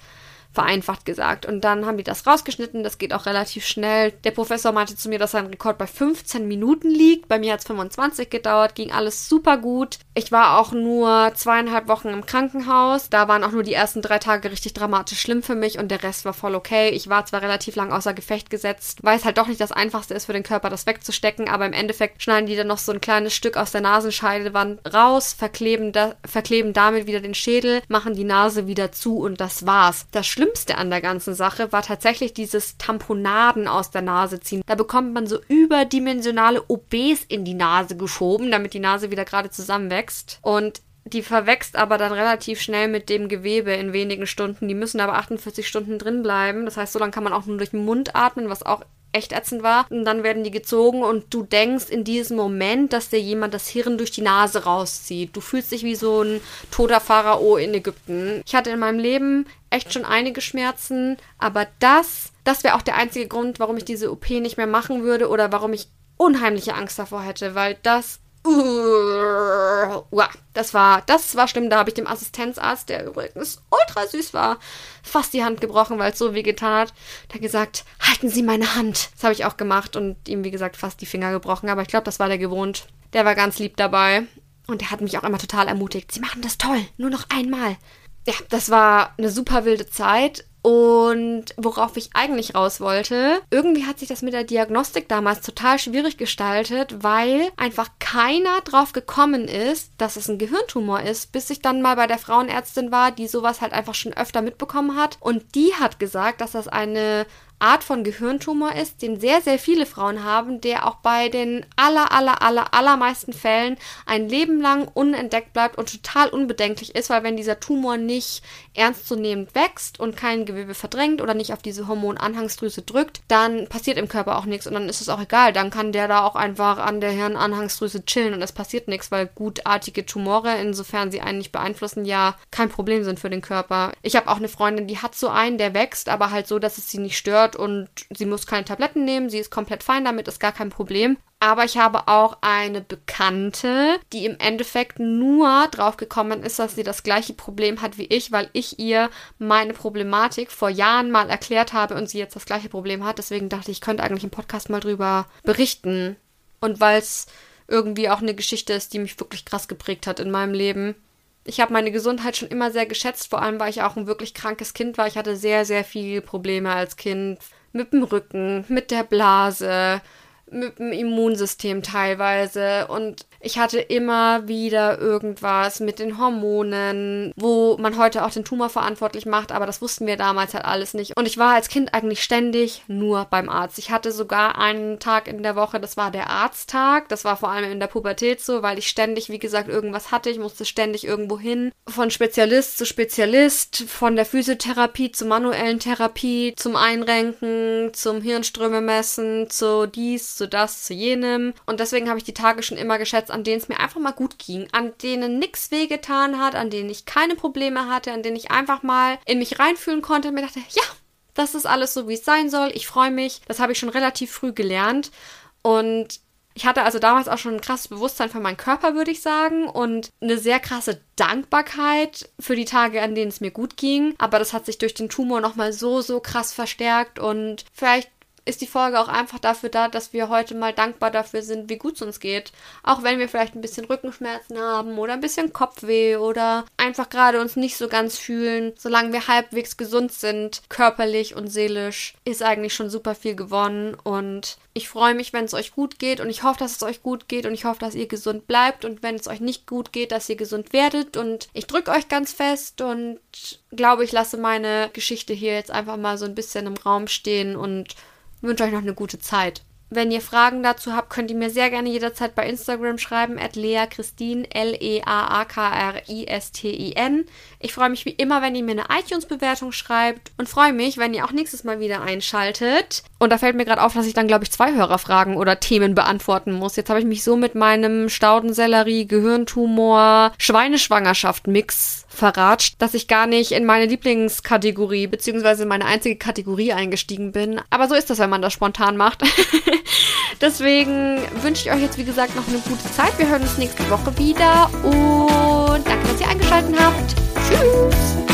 vereinfacht gesagt. Und dann haben die das rausgeschnitten, das geht auch relativ schnell. Der Professor meinte zu mir, dass sein Rekord bei 15 Minuten liegt. Bei mir hat es 25 gedauert, ging alles super gut. Ich war auch nur zweieinhalb Wochen im Krankenhaus. Da waren auch nur die ersten drei Tage richtig dramatisch schlimm für mich und der Rest war voll okay. Ich war zwar relativ lang außer Gefecht gesetzt, weil es halt doch nicht das Einfachste ist für den Körper, das wegzustecken, aber im Endeffekt schneiden die dann noch so ein kleines Stück aus der Nasenscheidewand raus, verkleben, da, verkleben damit wieder den Schädel, machen die Nase wieder zu und das war's. Das Schlimmste an der ganzen Sache war tatsächlich dieses Tamponaden aus der Nase ziehen. Da bekommt man so überdimensionale OBs in die Nase geschoben, damit die Nase wieder gerade zusammenwächst. Und die verwächst aber dann relativ schnell mit dem Gewebe in wenigen Stunden. Die müssen aber 48 Stunden drin bleiben. Das heißt, so lange kann man auch nur durch den Mund atmen, was auch echt ätzend war. Und dann werden die gezogen und du denkst in diesem Moment, dass dir jemand das Hirn durch die Nase rauszieht. Du fühlst dich wie so ein toter Pharao in Ägypten. Ich hatte in meinem Leben echt schon einige Schmerzen, aber das, das wäre auch der einzige Grund, warum ich diese OP nicht mehr machen würde oder warum ich unheimliche Angst davor hätte, weil das das war, das war schlimm. Da habe ich dem Assistenzarzt, der übrigens ultra süß war, fast die Hand gebrochen, weil es so weh getan hat. Hat gesagt, halten Sie meine Hand. Das habe ich auch gemacht und ihm, wie gesagt, fast die Finger gebrochen. Aber ich glaube, das war der gewohnt. Der war ganz lieb dabei. Und der hat mich auch immer total ermutigt. Sie machen das toll. Nur noch einmal. Ja, das war eine super wilde Zeit. Und worauf ich eigentlich raus wollte, irgendwie hat sich das mit der Diagnostik damals total schwierig gestaltet, weil einfach keiner drauf gekommen ist, dass es ein Gehirntumor ist, bis ich dann mal bei der Frauenärztin war, die sowas halt einfach schon öfter mitbekommen hat. Und die hat gesagt, dass das eine Art von Gehirntumor ist, den sehr, sehr viele Frauen haben, der auch bei den aller, aller, aller, allermeisten Fällen ein Leben lang unentdeckt bleibt und total unbedenklich ist, weil wenn dieser Tumor nicht ernstzunehmend wächst und kein Gewebe verdrängt oder nicht auf diese Hormonanhangsdrüse drückt, dann passiert im Körper auch nichts und dann ist es auch egal. Dann kann der da auch einfach an der Hirnanhangsdrüse chillen und es passiert nichts, weil gutartige Tumore, insofern sie einen nicht beeinflussen, ja kein Problem sind für den Körper. Ich habe auch eine Freundin, die hat so einen, der wächst, aber halt so, dass es sie nicht stört und sie muss keine Tabletten nehmen, sie ist komplett fein damit, ist gar kein Problem. Aber ich habe auch eine Bekannte, die im Endeffekt nur drauf gekommen ist, dass sie das gleiche Problem hat wie ich, weil ich ihr meine Problematik vor Jahren mal erklärt habe und sie jetzt das gleiche Problem hat. Deswegen dachte ich, ich könnte eigentlich im Podcast mal drüber berichten. Und weil es irgendwie auch eine Geschichte ist, die mich wirklich krass geprägt hat in meinem Leben. Ich habe meine Gesundheit schon immer sehr geschätzt, vor allem weil ich auch ein wirklich krankes Kind war. Ich hatte sehr, sehr viele Probleme als Kind mit dem Rücken, mit der Blase, mit dem Immunsystem teilweise und ich hatte immer wieder irgendwas mit den Hormonen, wo man heute auch den Tumor verantwortlich macht, aber das wussten wir damals halt alles nicht. Und ich war als Kind eigentlich ständig nur beim Arzt. Ich hatte sogar einen Tag in der Woche, das war der Arzttag. Das war vor allem in der Pubertät so, weil ich ständig, wie gesagt, irgendwas hatte. Ich musste ständig irgendwo hin. Von Spezialist zu Spezialist, von der Physiotherapie zur manuellen Therapie, zum Einrenken, zum Hirnströme messen, zu dies, zu das, zu jenem. Und deswegen habe ich die Tage schon immer geschätzt, an denen es mir einfach mal gut ging, an denen nichts wehgetan hat, an denen ich keine Probleme hatte, an denen ich einfach mal in mich reinfühlen konnte und mir dachte, ja, das ist alles so, wie es sein soll. Ich freue mich. Das habe ich schon relativ früh gelernt. Und ich hatte also damals auch schon ein krasses Bewusstsein für meinen Körper, würde ich sagen, und eine sehr krasse Dankbarkeit für die Tage, an denen es mir gut ging. Aber das hat sich durch den Tumor nochmal so, so krass verstärkt und vielleicht ist die Folge auch einfach dafür da, dass wir heute mal dankbar dafür sind, wie gut es uns geht. Auch wenn wir vielleicht ein bisschen Rückenschmerzen haben oder ein bisschen Kopfweh oder einfach gerade uns nicht so ganz fühlen. Solange wir halbwegs gesund sind, körperlich und seelisch, ist eigentlich schon super viel gewonnen. Und ich freue mich, wenn es euch gut geht und ich hoffe, dass es euch gut geht und ich hoffe, dass ihr gesund bleibt und wenn es euch nicht gut geht, dass ihr gesund werdet. Und ich drücke euch ganz fest und glaube, ich lasse meine Geschichte hier jetzt einfach mal so ein bisschen im Raum stehen und wünsche euch noch eine gute Zeit. Wenn ihr Fragen dazu habt, könnt ihr mir sehr gerne jederzeit bei Instagram schreiben, at Lea Christine, L-E-A-A-K-R-I-S-T-I-N. Ich freue mich wie immer, wenn ihr mir eine iTunes-Bewertung schreibt und freue mich, wenn ihr auch nächstes Mal wieder einschaltet. Und da fällt mir gerade auf, dass ich dann, glaube ich, zwei Hörerfragen oder Themen beantworten muss. Jetzt habe ich mich so mit meinem Staudensellerie, Gehirntumor, Schweineschwangerschaft-Mix verratscht, dass ich gar nicht in meine Lieblingskategorie beziehungsweise meine einzige Kategorie eingestiegen bin. Aber so ist das, wenn man das spontan macht. Deswegen wünsche ich euch jetzt, wie gesagt, noch eine gute Zeit. Wir hören uns nächste Woche wieder und danke, dass ihr eingeschaltet habt. Tschüss!